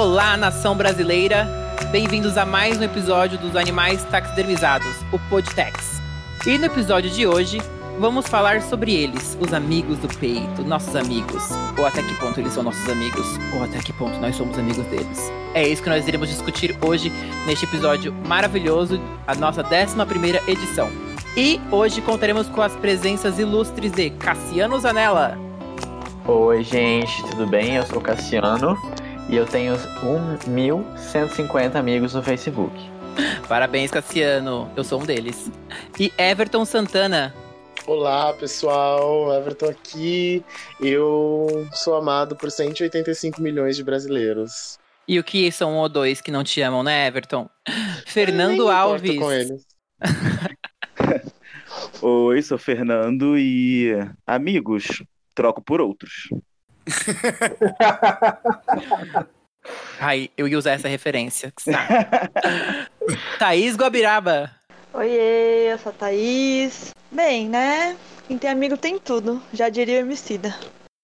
Olá, nação brasileira! Bem-vindos a mais um episódio dos Animais Taxidermizados, o Podtex. E no episódio de hoje, vamos falar sobre eles, os amigos do peito, nossos amigos. Ou até que ponto eles são nossos amigos, ou até que ponto nós somos amigos deles. É isso que nós iremos discutir hoje neste episódio maravilhoso, a nossa 11 edição. E hoje contaremos com as presenças ilustres de Cassiano Zanella. Oi, gente, tudo bem? Eu sou o Cassiano e eu tenho 1.150 amigos no Facebook. Parabéns, Cassiano. Eu sou um deles. E Everton Santana. Olá, pessoal. Everton aqui. Eu sou amado por 185 milhões de brasileiros. E o que são um ou dois que não te amam, né, Everton? Fernando Eu nem Alves. com eles. Oi, sou Fernando e amigos, troco por outros. Ai, eu ia usar essa referência. Thaís Guabiraba. Oiê, eu sou a Thaís. Bem, né? Quem tem amigo tem tudo, já diria o Emicida.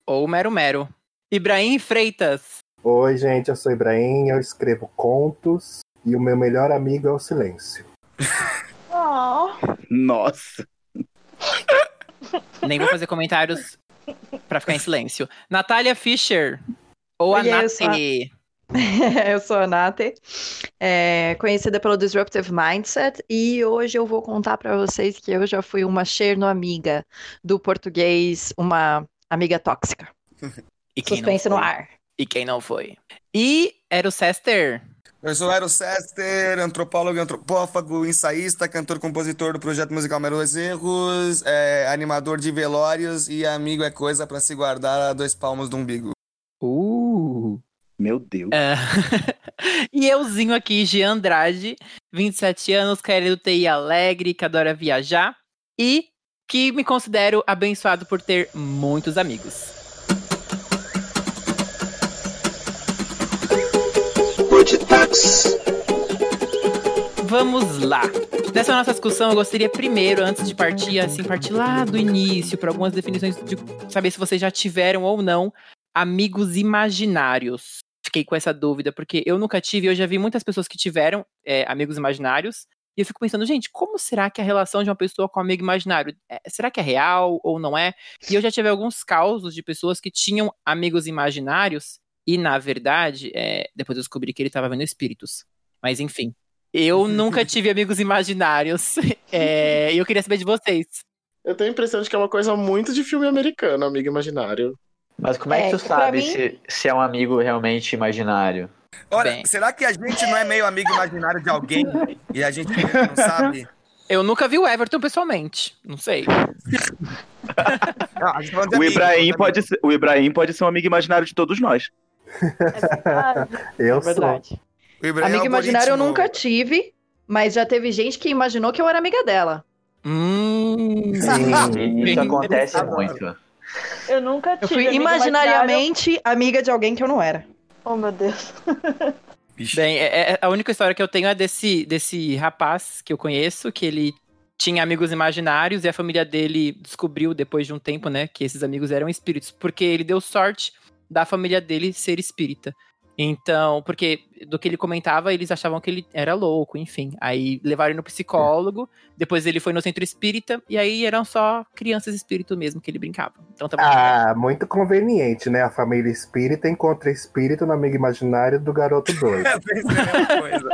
Ou Mero Mero. Ibrahim Freitas. Oi, gente, eu sou Ibrahim, eu escrevo contos e o meu melhor amigo é o silêncio. Oh, Nossa, Nem vou fazer comentários pra ficar em silêncio. Natália Fischer. Ou a Oiê, eu Nath. sou eu sou a Nath, é, conhecida pelo Disruptive Mindset, e hoje eu vou contar pra vocês que eu já fui uma cherno-amiga do português, uma amiga tóxica. E quem não Suspense no foi? ar. E quem não foi? E era o Sester. Eu sou Eero Sester, antropólogo e antropófago, ensaísta, cantor, compositor do projeto musical Meros Erros, é, animador de velórios e amigo é coisa pra se guardar a dois palmos do umbigo. Uh. meu Deus. É. e euzinho aqui, Jean Andrade, 27 anos, querido TI alegre, que adora viajar e que me considero abençoado por ter muitos amigos. Vamos lá. Nessa nossa discussão, eu gostaria primeiro, antes de partir, assim, partir lá do início, para algumas definições de saber se vocês já tiveram ou não amigos imaginários. Fiquei com essa dúvida, porque eu nunca tive, eu já vi muitas pessoas que tiveram é, amigos imaginários, e eu fico pensando, gente, como será que a relação de uma pessoa com um amigo imaginário? É, será que é real ou não é? E eu já tive alguns causos de pessoas que tinham amigos imaginários, e na verdade, é, depois eu descobri que ele estava vendo espíritos. Mas enfim. Eu nunca tive amigos imaginários. É, e eu queria saber de vocês. Eu tenho a impressão de que é uma coisa muito de filme americano, amigo imaginário. Mas como é, É, que tu que pra sabe mim- se, se é um amigo realmente imaginário? Olha, Bem. será que a gente não é meio amigo imaginário de alguém e a gente não sabe? Eu nunca vi o Everton pessoalmente. Não sei. Não, tá O amigo, Ibrahim, de pode ser, o Ibrahim pode ser um amigo imaginário de todos nós. É. Eu É verdade. Ibrahim é Amiga o imaginária eu nunca tive, mas já teve gente que imaginou que eu era amiga dela. Hum. sou. Sim. Isso acontece muito. Eu nunca Eu tive. fui amigo imaginariamente amiga de alguém que eu não era. Oh, meu Deus. Bem, é- é- a única história que eu tenho é desse, desse rapaz que eu conheço, que ele tinha amigos imaginários e a família dele descobriu depois de um tempo, né, que esses amigos eram espíritos, porque ele deu sorte da família dele ser espírita. Então, porque do que ele comentava, eles achavam que ele era louco, enfim. Aí levaram ele no psicólogo, depois ele foi no centro espírita, e aí eram só crianças espírito mesmo que ele brincava. Então tava. Ah, muito conveniente, né? A família espírita encontra espírito no amigo imaginário do garoto doido. É, pensei a mesma coisa.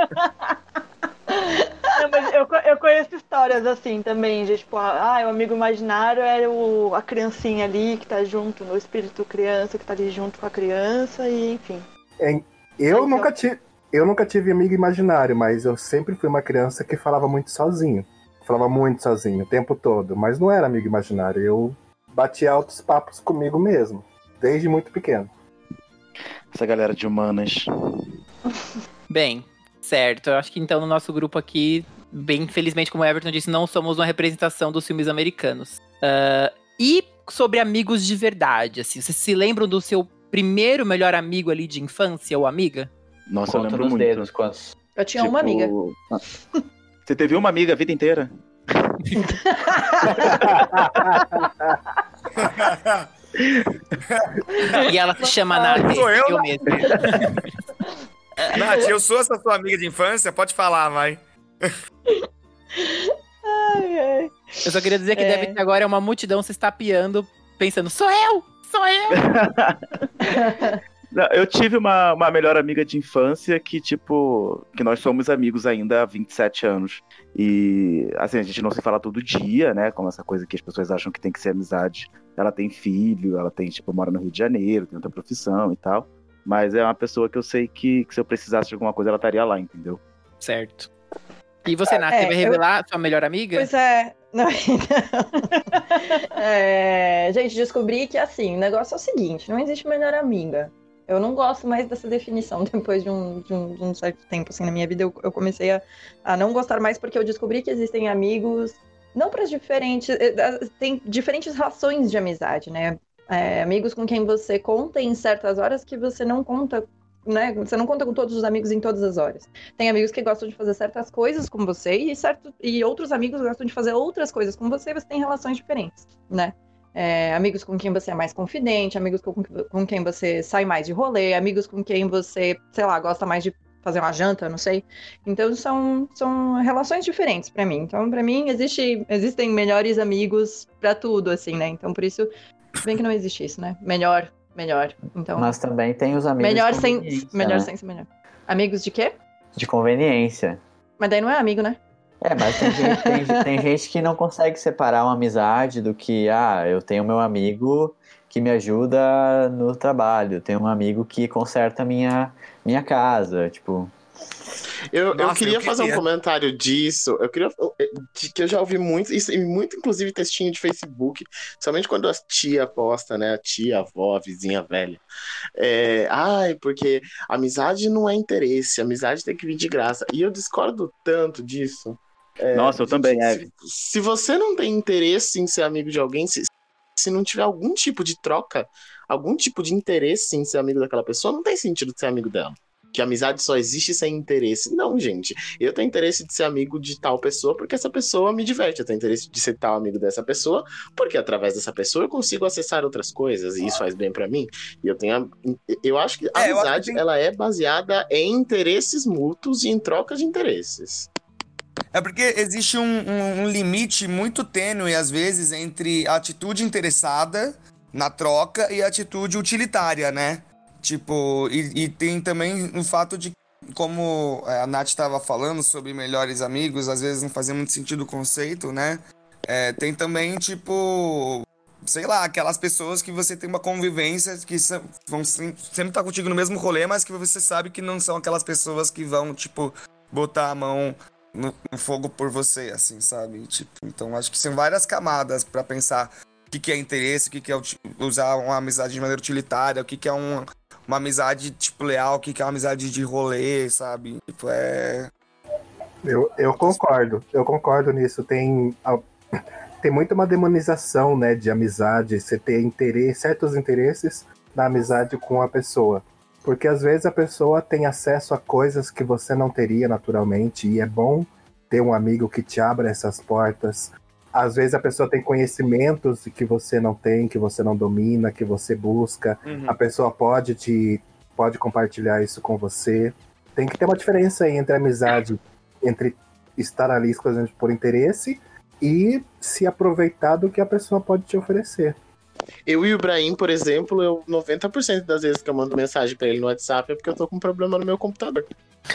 Mas eu, eu conheço histórias assim também, de tipo, ah, o amigo imaginário é o, a criancinha ali que tá junto, o espírito criança que tá ali junto com a criança, e enfim. Eu nunca tive. Eu nunca tive amigo imaginário, mas eu sempre fui uma criança que falava muito sozinho. Falava muito sozinho o tempo todo, mas não era amigo imaginário. Eu batia altos papos comigo mesmo, desde muito pequeno. Essa galera de humanas. Bem, certo. Eu acho que então no nosso grupo aqui, bem infelizmente, como o Everton disse, não somos uma representação dos filmes americanos. Ah, e sobre amigos de verdade, assim, vocês se lembram do seu primeiro melhor amigo ali de infância ou amiga? Nossa, eu Conta lembro nos muito. dedos quantos. Eu tinha uma amiga. Tipo, Você teve uma amiga a vida inteira? E ela se chama Nath. Sou eu, mesmo. Nath, eu sou essa sua amiga de infância, pode falar, vai. Ai, ai. Eu só queria dizer que É. deve ter agora uma multidão se estapeando, pensando, sou eu! Sou eu! Não, eu tive uma, uma melhor amiga de infância que, tipo, que nós somos amigos ainda há 27 anos. E, assim, a gente não se fala todo dia, né? Como essa coisa que as pessoas acham que tem que ser amizade. Ela tem filho, ela tem, tipo, mora no Rio de Janeiro, tem outra profissão e tal. Mas é uma pessoa que eu sei que, que se eu precisasse de alguma coisa, ela estaria lá, entendeu? Certo. E você, Nath, É, você vai eu- revelar sua melhor amiga? Pois é. Não, então. É, gente, descobri que assim, o negócio é o seguinte: não existe melhor amiga. Eu não gosto mais dessa definição depois de um, de um, de um certo tempo assim, na minha vida. Eu, eu comecei a, a não gostar mais porque eu descobri que existem amigos, não para diferentes. eh, eh, Tem diferentes rações de amizade, né? É, amigos com quem você conta em certas horas que você não conta. Né? Você não conta com todos os amigos em todas as horas. Tem amigos que gostam de fazer certas coisas com você e, certo, e outros amigos gostam de fazer outras coisas com você. Você tem relações diferentes, né? É, amigos com quem você é mais confidente, amigos com, com quem você sai mais de rolê, amigos com quem você, sei lá, gosta mais de fazer uma janta, não sei. Então são, são relações diferentes pra mim. Então pra mim existe, existem melhores amigos pra tudo, assim, né? Então por isso, bem que não existe isso, né? Melhor, melhor. Então Mas também tem os amigos melhor sem, melhor né? sem ser melhor. Amigos de quê? De conveniência. Mas daí não é amigo, né? É, mas tem gente, tem, tem gente que não consegue separar uma amizade do que, ah, eu tenho meu amigo que me ajuda no trabalho, tenho um amigo que conserta minha, minha casa, tipo, Eu, eu Nossa, queria eu fazer um queria. comentário disso. Eu queria. de que eu já ouvi muito, isso, muito, inclusive, textinho de Facebook, somente quando a tia posta, né? A tia, a avó, a vizinha velha. É, Ai, porque amizade não é interesse, amizade tem que vir de graça. E eu discordo tanto disso. É, Nossa, eu de- também, de- Eve. se, se você não tem interesse em ser amigo de alguém, se, se não tiver algum tipo de troca, algum tipo de interesse em ser amigo daquela pessoa, não tem sentido ser amigo dela. Que amizade só existe sem interesse. Não, gente. Eu tenho interesse de ser amigo de tal pessoa porque essa pessoa me diverte. Eu tenho interesse de ser tal amigo dessa pessoa porque através dessa pessoa eu consigo acessar outras coisas e isso faz bem pra mim. E eu tenho. a- Eu acho que a É, que amizade tem- ela é baseada em interesses mútuos e em troca de interesses. É porque existe um, um- um limite muito tênue, às vezes, entre a atitude interessada na troca e a atitude utilitária, né? Tipo, e, e tem também o fato de, como é, a Nath estava falando sobre melhores amigos, às vezes não fazia muito sentido o conceito, né? É, tem também, tipo, sei lá, aquelas pessoas que você tem uma convivência que vão sem- sempre estar contigo no mesmo rolê, mas que você sabe que não são aquelas pessoas que vão, tipo, botar a mão no, no fogo por você, assim, sabe? Tipo, então acho que são várias camadas pra pensar o que, que é interesse, o que, que é usar uma amizade de maneira utilitária, o que, que é um- uma amizade, tipo, leal, que, é uma amizade de rolê, sabe? Tipo, é. Eu, eu concordo, eu concordo nisso. Tem, tem muito uma demonização, né, de amizade, você ter interesse, certos interesses na amizade com a pessoa. Porque às vezes a pessoa tem acesso a coisas que você não teria naturalmente, e é bom ter um amigo que te abra essas portas. Às vezes a pessoa tem conhecimentos que você não tem, que você não domina, que você busca. A pessoa pode te pode compartilhar isso com você. Tem que ter uma diferença aí entre amizade, entre estar ali coisas por interesse e se aproveitar do que a pessoa pode te oferecer. Eu e o Ibrahim, por exemplo, eu 90% das vezes que eu mando mensagem pra ele no WhatsApp é porque eu tô com um problema no meu computador.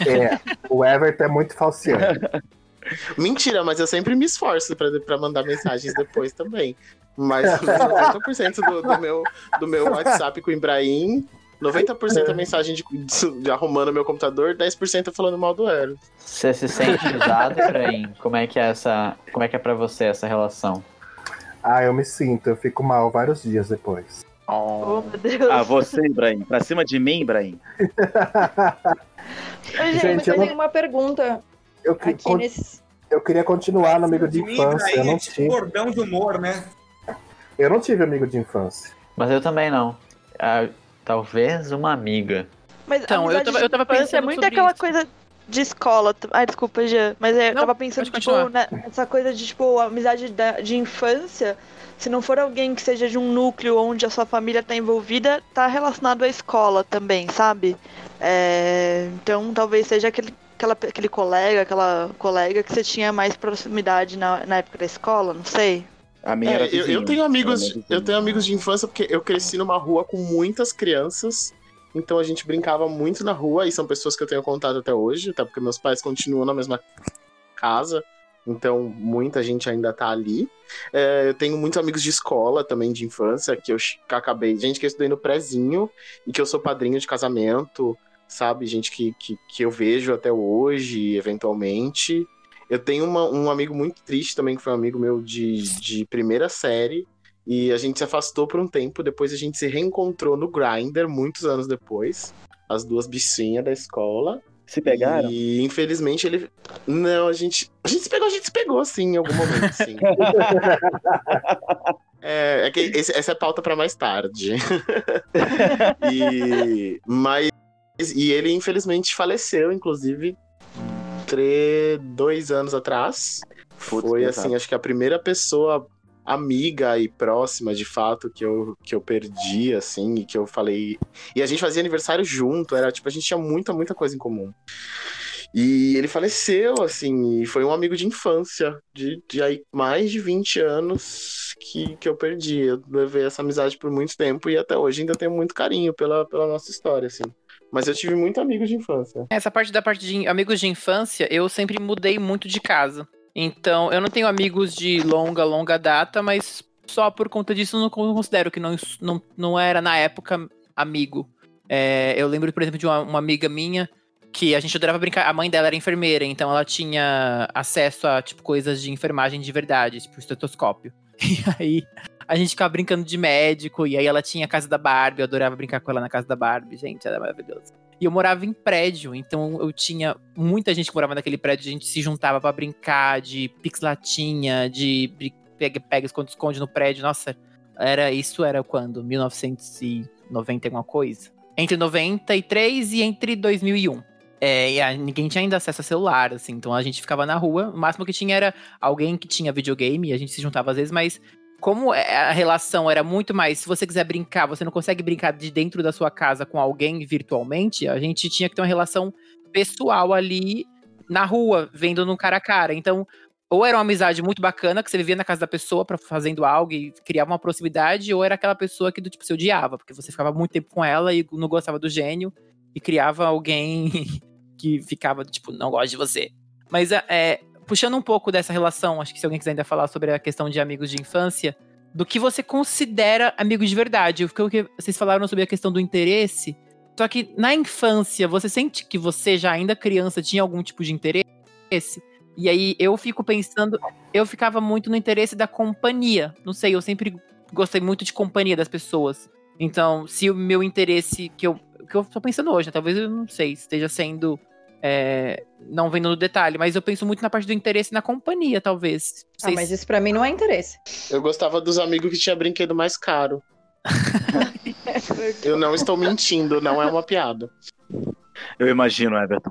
É, o Everton é muito falseante. Mentira, mas eu sempre me esforço pra, pra mandar mensagens depois também. Mas 90% do, do, meu, do meu WhatsApp com o Ibrahim, 90% é mensagem de, de arrumando meu computador, 10% é falando mal do Eros. Você se sente usado, Efraim? Como é que é essa. Como é que é pra você essa relação? Ah, eu me sinto, eu fico mal vários dias depois. Oh, meu Deus. Ah, você, Ibrahim. Pra cima de mim, Ibrahim. Gente, Gente, eu eu não- tenho uma pergunta Eu, aqui nesse. eu queria continuar no amigo de infância. Eu Ibrahim, não, é tive, bordão de humor, né? eu não tive amigo de infância. Mas eu também não. Ah, talvez uma amiga. Mas Então, eu tava- eu tava infância pensando É muito sobre aquela isso. coisa. de escola. Ai, desculpa, Jean. Mas é, eu Não, tava pensando, tipo, nessa coisa de, tipo, amizade da- de infância. Se não for alguém que seja de um núcleo onde a sua família tá envolvida, tá relacionado à escola também, sabe? É, então, talvez seja aquele, aquela, aquele colega, aquela colega que você tinha mais proximidade na, na época da escola, não sei. A minha É, era eu, eu vizinho, tenho amigos, eu vizinha. tenho amigos de infância porque eu cresci numa rua com muitas crianças. Então a gente brincava muito na rua e são pessoas que eu tenho contato até hoje, até porque meus pais continuam na mesma casa. Então muita gente ainda tá ali. É, eu tenho muitos amigos de escola também, de infância, que eu acabei. Gente que eu estudei no prézinho e que eu sou padrinho de casamento, sabe? Gente que, que, que eu vejo até hoje, eventualmente. Eu tenho uma- um amigo muito triste também, que foi um amigo meu de, de primeira série. E a gente se afastou por um tempo, depois a gente se reencontrou no Grindr, muitos anos depois. As duas bichinhas da escola. Se pegaram? E infelizmente ele. Não, a gente. A gente se pegou, a gente se pegou, sim, em algum momento, sim. é, é que esse- essa é pauta pra mais tarde. e. Mas. E ele, infelizmente, faleceu, inclusive, tre... dois anos atrás. Putz, Foi, assim, acho que a primeira pessoa amiga e próxima, de fato, que eu, que eu perdi, assim, e que eu falei. E a gente fazia aniversário junto, era tipo, a gente tinha muita, muita coisa em comum. E ele faleceu, assim, e foi um amigo de infância, de, de aí mais de 20 anos que, que eu perdi. Eu levei essa amizade por muito tempo e até hoje ainda tenho muito carinho pela, pela nossa história, assim. Mas eu tive muito amigo de infância. Essa parte da parte de amigos de infância, eu sempre mudei muito de casa. Então, eu não tenho amigos de longa, longa data, mas só por conta disso eu não considero que não, não, não era, na época, amigo. É, eu lembro, por exemplo, de uma, uma amiga minha que a gente adorava brincar. A mãe dela era enfermeira, então ela tinha acesso a, tipo, coisas de enfermagem de verdade, tipo, estetoscópio. E aí, a gente ficava brincando de médico, e aí ela tinha a casa da Barbie, eu adorava brincar com ela na casa da Barbie, gente, era maravilhoso. E eu morava em prédio, então eu tinha muita gente que morava naquele prédio, a gente se juntava pra brincar de pix-latinha, de pega-pega, esconde-esconde no prédio. Nossa, era isso era quando? 1990 e alguma coisa? Entre 93 e entre 2001. É, e a- ninguém tinha ainda acesso a celular, assim, então a gente ficava na rua. O máximo que tinha era alguém que tinha videogame, e a gente se juntava às vezes, mas como é- a relação era muito mais, se você quiser brincar, você não consegue brincar de dentro da sua casa com alguém virtualmente, a gente tinha que ter uma relação pessoal ali na rua, vendo no cara a cara. Então, ou era uma amizade muito bacana, que você vivia na casa da pessoa pra, fazendo algo e criava uma proximidade, ou era aquela pessoa que do tipo, você odiava, porque você ficava muito tempo com ela e não gostava do gênio, e criava alguém que ficava, tipo, não gosta de você. Mas é, puxando um pouco dessa relação, acho que se alguém quiser ainda falar sobre a questão de amigos de infância, do que você considera amigo de verdade. O que vocês falaram sobre a questão do interesse. Só que na infância, você sente que você já ainda criança tinha algum tipo de interesse? E aí eu fico pensando, eu ficava muito no interesse da companhia. Não sei, eu sempre gostei muito de companhia das pessoas. Então, se o meu interesse que eu que eu tô pensando hoje, né? talvez eu não sei, esteja sendo é, não vendo no detalhe, mas eu penso muito na parte do interesse na companhia, talvez. Ah, Vocês- mas isso pra mim não é interesse. Eu gostava dos amigos que tinha brinquedo mais caro. Eu não estou mentindo, não é uma piada. Eu imagino, Everton.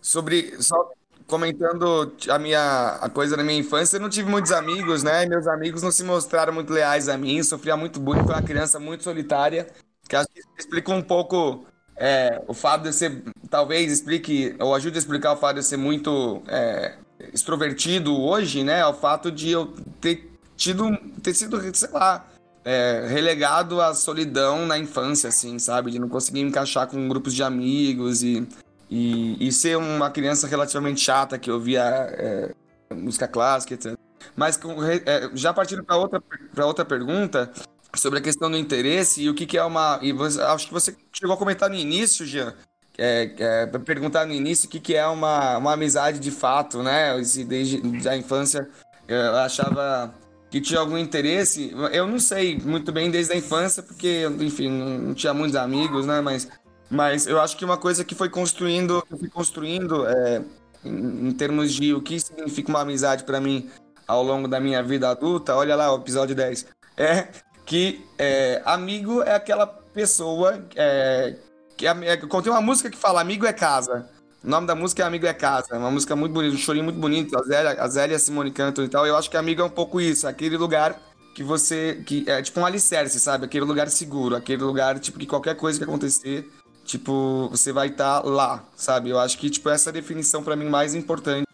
Sobre. Só comentando a minha a coisa da minha infância, eu não tive muitos amigos, né? Meus amigos não se mostraram muito leais a mim, sofria muito bullying, fui uma criança muito solitária, que acho que explica um pouco é, o fato de ser, talvez explique, ou ajude a explicar o fato de eu ser muito é, extrovertido hoje, né? O fato de eu ter tido, ter sido, sei lá, é, relegado à solidão na infância, assim, sabe? De não conseguir me encaixar com grupos de amigos e, e, e ser uma criança relativamente chata que ouvia é, música clássica, etc. Mas com, é, já partindo para outra, outra pergunta sobre a questão do interesse e o que, que é uma. E você- acho que você chegou a comentar no início, Jean. É, é, perguntar no início o que, que é uma, uma amizade de fato, né? Esse, desde a infância eu achava que tinha algum interesse. Eu não sei muito bem desde a infância, porque, enfim, não, não tinha muitos amigos, né? Mas, mas eu acho que uma coisa que foi construindo, que eu fui construindo é, em, em termos de o que significa uma amizade para mim ao longo da minha vida adulta, olha lá o episódio 10, é que é, amigo é aquela pessoa é, que é, tem uma música que fala amigo é casa, O nome da música é Amigo é Casa. É uma música muito bonita, um chorinho muito bonito. A Zélia, a Zélia Simone cantam e tal. Eu acho que Amigo é um pouco isso. Aquele lugar que você. que É tipo um alicerce, sabe? Aquele lugar seguro. Aquele lugar, tipo, que qualquer coisa que acontecer, tipo, você vai estar lá, sabe? Eu acho que, tipo, essa é definição pra mim mais importante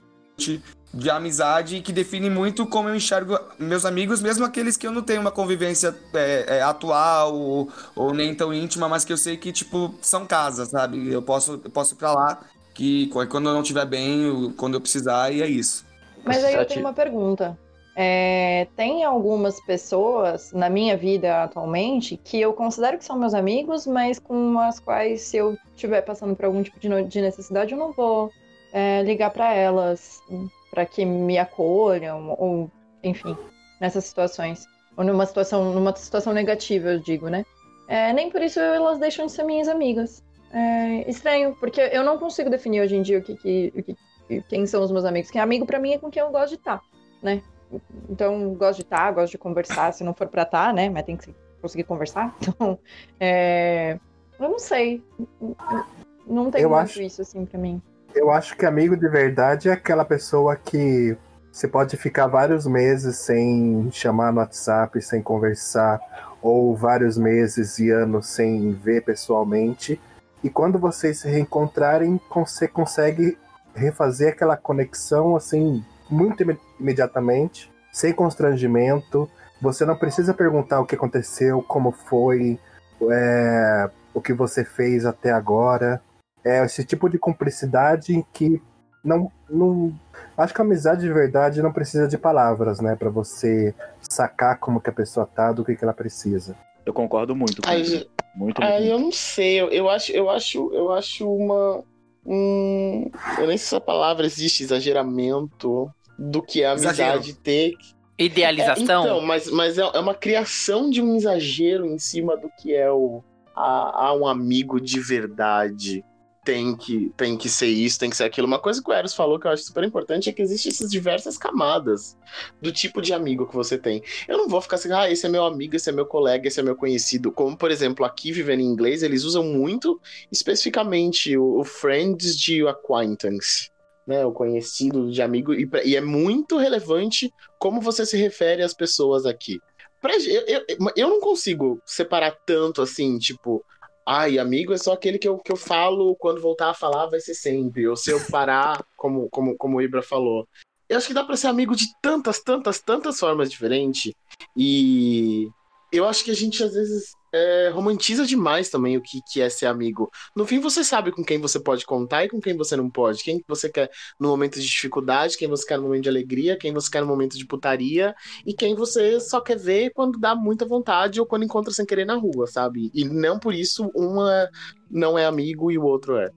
de amizade que define muito como eu enxergo meus amigos, mesmo aqueles que eu não tenho uma convivência é, é, atual ou, ou, nem tão íntima, mas que eu sei que, tipo, são casas, sabe? Eu posso, eu posso ir pra lá, que quando eu não estiver bem, eu- quando eu precisar, e é isso. Mas aí eu tenho uma pergunta. É, tem algumas pessoas na minha vida atualmente que eu considero que são meus amigos, mas com as quais, se eu estiver passando por algum tipo de necessidade, eu não vou é, ligar para elas para que me acolham, ou enfim, nessas situações. Ou numa situação, numa situação negativa, eu digo, né? É, nem por isso elas deixam de ser minhas amigas. É estranho, porque eu não consigo definir hoje em dia o que, que, o que quem são os meus amigos. Quem é amigo pra mim é com quem eu gosto de estar, né? Então, gosto de estar, gosto de conversar, se não for pra estar, né? Mas tem que conseguir conversar. Então, é... eu não sei. Não tem Eu muito acho- isso, assim, pra mim. Eu acho que amigo de verdade é aquela pessoa que você pode ficar vários meses sem chamar no WhatsApp, sem conversar, ou vários meses e anos sem ver pessoalmente. E quando vocês se reencontrarem, você consegue refazer aquela conexão assim muito ime- imediatamente, sem constrangimento. Você não precisa perguntar o que aconteceu, como foi, é, o que você fez até agora. É esse tipo de cumplicidade em que não, não. Acho que a amizade de verdade não precisa de palavras, né? Pra você sacar como que a pessoa tá, do que, que ela precisa. Eu concordo muito com Aí, isso. Muito, muito. aí eu não sei, eu, eu acho, eu acho, eu acho uma. Um, eu nem sei se essa palavra existe, exageramento do que é a amizade Exagero. ter. É, Idealização? então, mas, mas é, é uma criação de um exagero em cima do que é o. A, a um amigo de verdade. Tem que, tem que ser isso, tem que ser aquilo. Uma coisa que o Eros falou que eu acho super importante é que existem essas diversas camadas do tipo de amigo que você tem. Eu não vou ficar assim, ah, esse é meu amigo, esse é meu colega, esse é meu conhecido. Como, por exemplo, aqui vivendo em inglês, eles usam muito especificamente o, o friends de acquaintance, né? O conhecido de amigo. E, e é muito relevante como você se refere às pessoas aqui. Pra, eu, eu, eu não consigo separar tanto assim, tipo. Ai, amigo é só aquele que eu, que eu falo, quando voltar a falar vai ser sempre. Ou se eu parar, como, como, como o Ibra falou. Eu acho que dá pra ser amigo de tantas, tantas, tantas formas diferentes. E eu acho que a gente às vezes é, romantiza demais também o que, que é ser amigo. No fim, você sabe com quem você pode contar e com quem você não pode. Quem você quer no momento de dificuldade, quem você quer no momento de alegria, quem você quer no momento de putaria e quem você só quer ver quando dá muita vontade ou quando encontra sem querer na rua, sabe? E não por isso uma não é amigo e o outro é.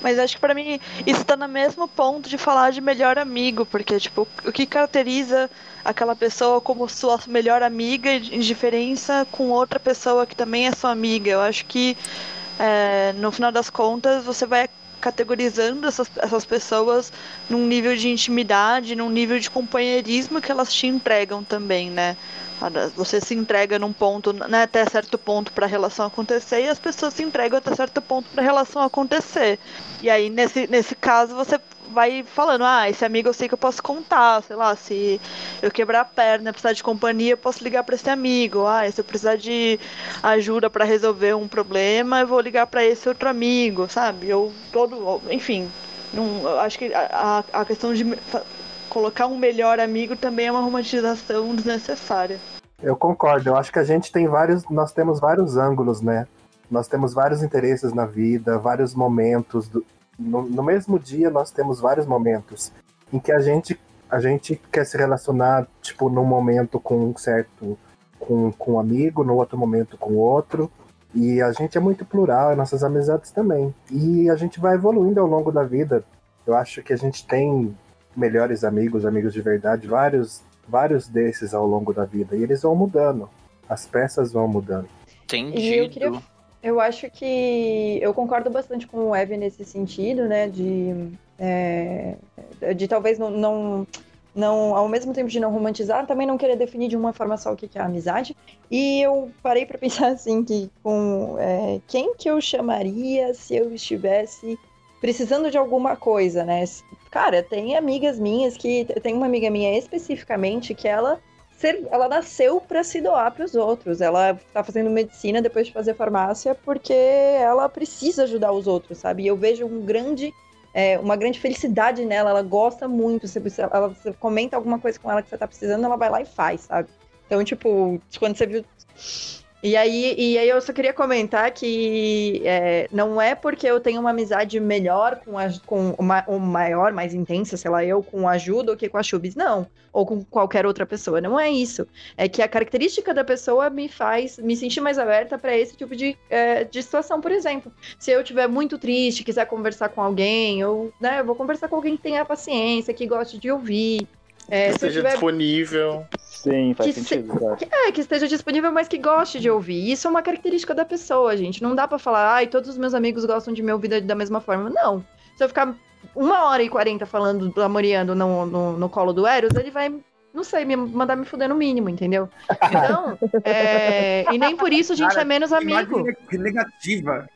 Mas acho que pra mim isso tá no mesmo ponto de falar de melhor amigo, porque tipo, o que caracteriza aquela pessoa como sua melhor amiga em diferença com outra pessoa que também é sua amiga. Eu acho que é, no final das contas você vai categorizando essas, essas pessoas num nível de intimidade, num nível de companheirismo que elas te entregam também, né? Você se entrega num ponto, né, até certo ponto para a relação acontecer e as pessoas se entregam até certo ponto para a relação acontecer. E aí, nesse, nesse caso, você vai falando: ah, esse amigo eu sei que eu posso contar, sei lá, se eu quebrar a perna, precisar de companhia, eu posso ligar para esse amigo. Ah, se eu precisar de ajuda para resolver um problema, eu vou ligar para esse outro amigo, sabe? Eu todo, enfim, não, acho que a, a questão de colocar um melhor amigo também é uma romantização desnecessária. Eu concordo, eu acho que a gente tem vários. Nós temos vários ângulos, né? Nós temos vários interesses na vida, vários momentos. do- no, no mesmo dia, nós temos vários momentos em que a gente, a gente quer se relacionar, tipo, num momento com um certo. Com, com um amigo, no outro momento com outro. E a gente é muito plural, nossas amizades também. E a gente vai evoluindo ao longo da vida. Eu acho que a gente tem melhores amigos, amigos de verdade, vários, vários desses ao longo da vida. E eles vão mudando. As peças vão mudando. Entendido. E eu queria Eu acho que eu concordo bastante com o Evan nesse sentido, né? De, é, de talvez não, não, não, ao mesmo tempo de não romantizar, também não querer definir de uma forma só o que que é a amizade. E eu parei para pensar assim que com é, quem que eu chamaria se eu estivesse precisando de alguma coisa, né? Cara, tem amigas minhas que. Tem uma amiga minha especificamente que ela. Ela nasceu para se doar para os outros. Ela tá fazendo medicina depois de fazer farmácia porque ela precisa ajudar os outros, sabe? E eu vejo um grande, é, uma grande felicidade nela. Ela gosta muito. Você- ela, você comenta alguma coisa com ela que você tá precisando, ela vai lá e faz, sabe? Então, tipo, quando você viu. E aí, e aí eu só queria comentar que é, não é porque eu tenho uma amizade melhor com, a, com uma, ou maior, mais intensa, sei lá, eu com a Ju do que com a Chubis, não. Ou com qualquer outra pessoa. Não é isso. É que a característica da pessoa me faz me sentir mais aberta para esse tipo de, é, de situação. Por exemplo, se eu estiver muito triste, quiser conversar com alguém, eu, né, eu vou conversar com alguém que tenha paciência, que goste de ouvir. É, Que se esteja tiver disponível. Sim, faz Que se- sentido. exato. é, que esteja disponível, mas que goste de ouvir. Isso é uma característica da pessoa, gente. Não dá pra falar, ai, todos os meus amigos gostam de me ouvir da, mesma forma. Não. Se eu ficar uma hora e quarenta falando, amoriando no, no, no colo do Eros, ele vai, não sei, me mandar me fuder no mínimo, entendeu? Então, é, e nem por isso a gente Cara, é menos amigo. Imagem negativa.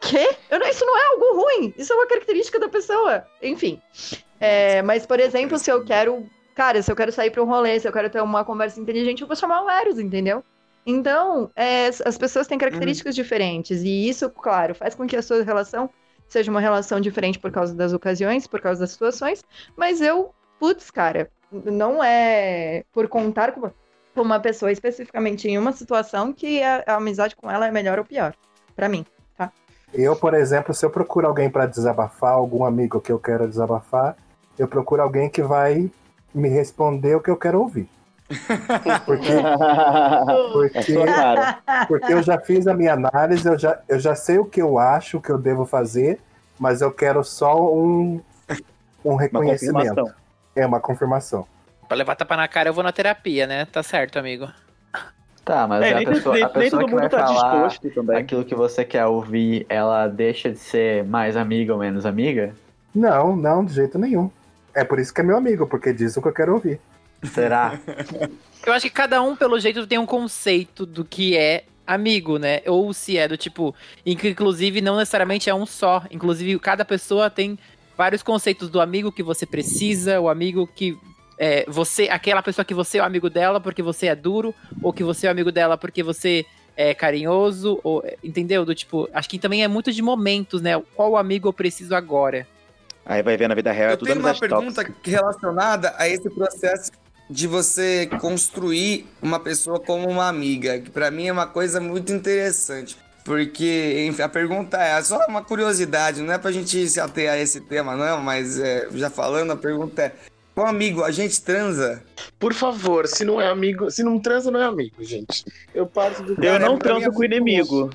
Quê? Eu não- isso não é algo ruim. Isso é uma característica da pessoa. Enfim. É, mas, por exemplo, se eu quero. Cara, se eu quero sair pra um rolê, se eu quero ter uma conversa inteligente, eu vou chamar o Eros, entendeu? Então, é, as pessoas têm características diferentes. E isso, claro, faz com que a sua relação seja uma relação diferente por causa das ocasiões, por causa das situações. Mas eu, putz, cara, não é por contar com uma pessoa especificamente em uma situação que a, a amizade com ela é melhor ou pior. Pra mim. Eu, por exemplo, se eu procuro alguém para desabafar, algum amigo que eu quero desabafar, eu procuro alguém que vai me responder o que eu quero ouvir. Porque, porque, porque eu já fiz a minha análise, eu já, eu já sei o que eu acho que eu devo fazer, mas eu quero só um, um Uma reconhecimento. confirmação. É uma confirmação. Pra levar tapa na cara, eu vou na terapia, né? Tá certo, amigo. Tá, mas É, a nem, pessoa, nem- a pessoa que vai tá falar disposto também. aquilo que você quer ouvir, ela deixa de ser mais amiga ou menos amiga? Não, não, de jeito nenhum. É por isso que é meu amigo, porque diz o que eu quero ouvir. Será? Eu acho que cada um, pelo jeito, tem um conceito do que é amigo, né? Ou se é do tipo. em que, Inclusive, não necessariamente é um só. Inclusive, cada pessoa tem vários conceitos do amigo que você precisa, o amigo que. É, você, aquela pessoa que você é o amigo dela porque você é duro, ou que você é o amigo dela porque você é carinhoso, ou, entendeu? Do tipo, acho que também é muito de momentos, né? Qual amigo eu preciso agora? Aí vai ver na vida real, é Eu tudo tenho uma pergunta tóxica. relacionada a esse processo de você construir uma pessoa como uma amiga, que pra mim é uma coisa muito interessante. Porque, enfim, a pergunta é só uma curiosidade, não é pra gente se ater a esse tema, não, mas é, já falando, a pergunta é: com amigo, a gente transa? Por favor, se não é amigo, se não transa, não é amigo, gente. Eu parto do Eu cara, não mim transo é com inimigo.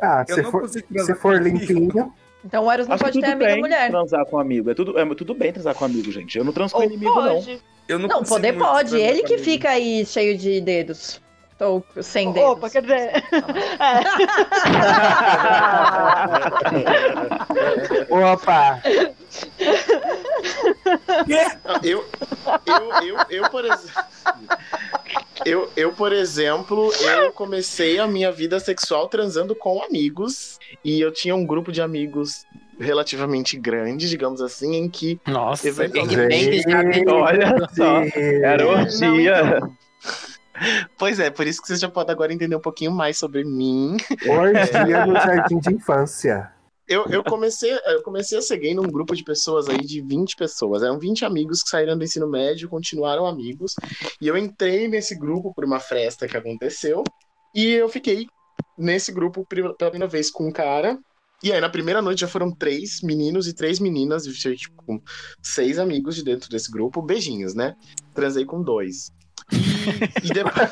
Ah, Eu se não for, se for limpinho, Então o Eros não Acho pode ter amiga bem mulher. transar com amigo. É tudo, é tudo bem transar com amigo, gente. Eu não transo com inimigo, não. pode. Eu não, Não, poder pode. Ele que amigo. fica aí cheio de dedos. Ou sem dedos. Opa, quer dizer. É. opa! Não, Eu, eu, eu, eu, por exemplo. Eu, eu, por exemplo, eu comecei a minha vida sexual transando com amigos. E eu tinha um grupo de amigos relativamente grande, digamos assim, em que. Nossa, Eventualmente. tem- Olha só. Era Não, orgia. então. Pois é, por isso que vocês já podem agora entender um pouquinho mais sobre mim. Orgia no jardim de infância. Eu, eu, comecei, eu comecei a seguir num grupo de pessoas aí, de 20 pessoas. Eram 20 amigos que saíram do ensino médio, continuaram amigos. E eu entrei nesse grupo por uma festa que aconteceu. E eu fiquei nesse grupo pela primeira vez com um cara. E aí, na primeira noite, já foram três meninos e três meninas. Eu fiquei, tipo, com seis amigos de dentro desse grupo. Beijinhos, né? Transei com dois. E, e depois...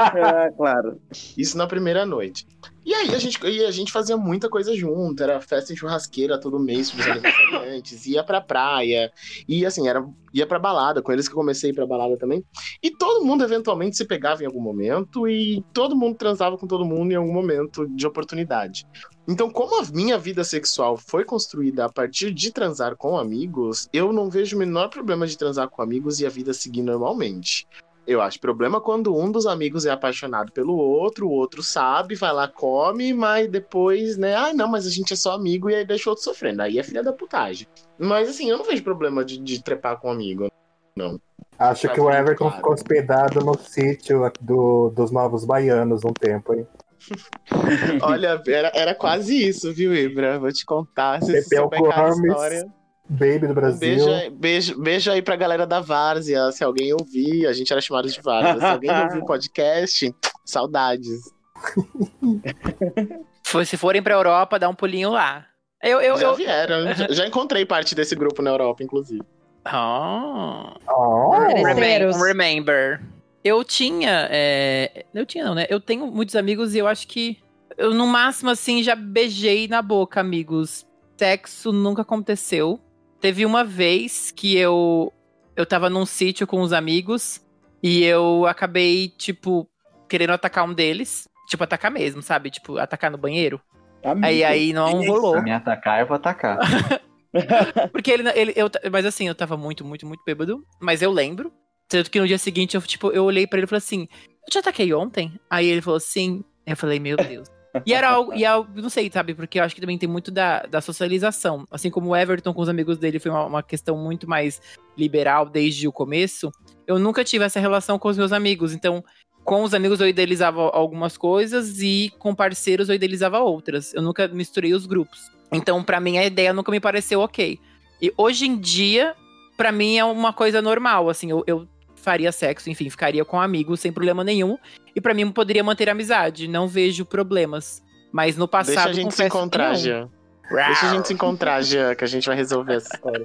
É, claro. Isso na primeira noite. E aí a gente, e a gente fazia muita coisa junto, era festa em churrasqueira todo mês pros aniversariantes, ia pra praia, e assim, era, ia pra balada, com eles que eu comecei a ir pra balada também. E todo mundo eventualmente se pegava em algum momento, e todo mundo transava com todo mundo em algum momento de oportunidade. Então, como a minha vida sexual foi construída a partir de transar com amigos, eu não vejo o menor problema de transar com amigos e a vida seguir normalmente. Eu acho problema quando um dos amigos é apaixonado pelo outro, o outro sabe, vai lá, come, mas depois, né? Ah, não, mas a gente é só amigo e aí deixa o outro sofrendo. Aí é filha da putagem. Mas assim, eu não vejo problema de, de trepar com um amigo. Não. Acho Tá que o Everton claro. ficou hospedado no sítio do, dos Novos Baianos um tempo, hein? Olha, era, era quase isso, viu, Ibra? Vou te contar. Se você Pepeu souber Gomes, história. Baby do Um Brasil. beijo, aí- beijo, beijo aí pra galera da Várzea. Se alguém ouvir, a gente era chamado de Várzea. Se alguém ouvir o podcast, saudades. Se forem pra Europa, dá um pulinho lá. Eu, eu, já eu... vieram. Já, já encontrei parte desse grupo na Europa, inclusive. Oh. Oh, Interessante. Remem- Terceiros. um remember. Eu tinha. é, Eu tinha, não, né? Eu tenho muitos amigos e eu acho que. Eu, no máximo, assim, já beijei na boca, amigos. Sexo nunca aconteceu. Teve uma vez que eu. Eu tava num sítio com os amigos e eu acabei, tipo, querendo atacar um deles. Tipo, atacar mesmo, sabe? Tipo, atacar no banheiro. Amigo. Aí, aí não rolou. Se me atacar, eu vou atacar. Porque ele, ele eu, mas assim, eu tava muito, muito, muito bêbado. Mas eu lembro. Tanto que no dia seguinte, eu, tipo, eu olhei pra ele e falei assim: Eu te ataquei ontem? Aí ele falou sim. Eu falei, meu Deus. E era algo, e é algo, não sei, sabe? Porque eu acho que também tem muito da, da socialização. Assim como o Everton com os amigos dele foi uma, uma questão muito mais liberal desde o começo. Eu nunca tive essa relação com os meus amigos. Então, com os amigos eu idealizava algumas coisas e com parceiros eu idealizava outras. Eu nunca misturei os grupos. Então, pra mim, a ideia nunca me pareceu ok. E hoje em dia, pra mim é uma coisa normal, assim, eu, eu faria sexo, enfim, ficaria com amigos sem problema nenhum. E pra mim poderia manter a amizade, não vejo problemas. Mas no passado. Deixa a gente se encontrar, não. Jean. Deixa a gente se encontrar, Jean, que a gente vai resolver essa história.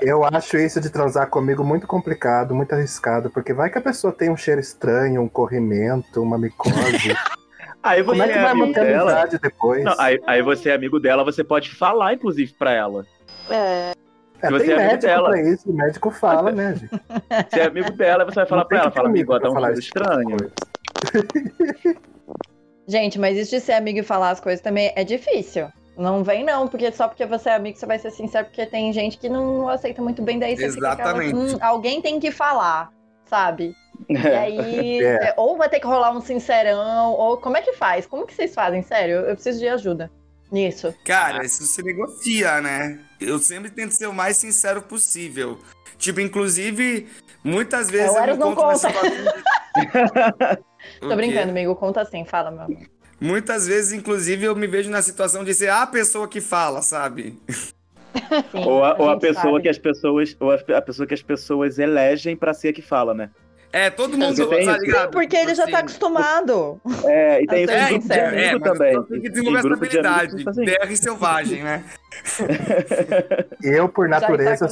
Eu acho isso de transar comigo muito complicado, muito arriscado, porque vai que a pessoa tem um cheiro estranho, um corrimento, uma micose. Aí você Como é que é vai amigo manter a dela. amizade depois? Não, aí, aí você é amigo dela, você pode falar, inclusive, pra ela. É, é, você tem é amigo médico dela. pra isso, o médico fala, né, gente? Você é amigo dela, você vai falar pra ela, fala, amigo tá um falar tipo estranho. Gente, mas isso de ser amigo e falar as coisas também é difícil. Não vem não, porque só porque você é amigo você vai ser sincero, porque tem gente que não aceita muito bem, daí você fica aquela, Exatamente. "Hum, alguém tem que falar, sabe? E aí, É. é, ou vai ter que rolar um sincerão, ou como é que faz? Como que vocês fazem? Sério, eu preciso de ajuda nisso. Cara, isso se negocia, né? Eu sempre tento ser o mais sincero possível. Tipo, inclusive, muitas vezes É, o eu me Eros não conta. Tô brincando, amigo, conta assim, fala, meu amor. Muitas vezes, inclusive, eu me vejo na situação de ser a pessoa que fala, sabe? Sim, Ou a, ou a pessoa sabe. que as pessoas. Ou a, a pessoa que as pessoas elegem pra ser a que fala, né? É, todo mundo, tem tá isso? ligado? Sim, porque ele já tá Assim, acostumado. É, e tem isso É, em grupo de é, amigo É, mas também. tem que desenvolver essa grupo de habilidade. você faz isso. Terra e selvagem, né? Eu, por natureza,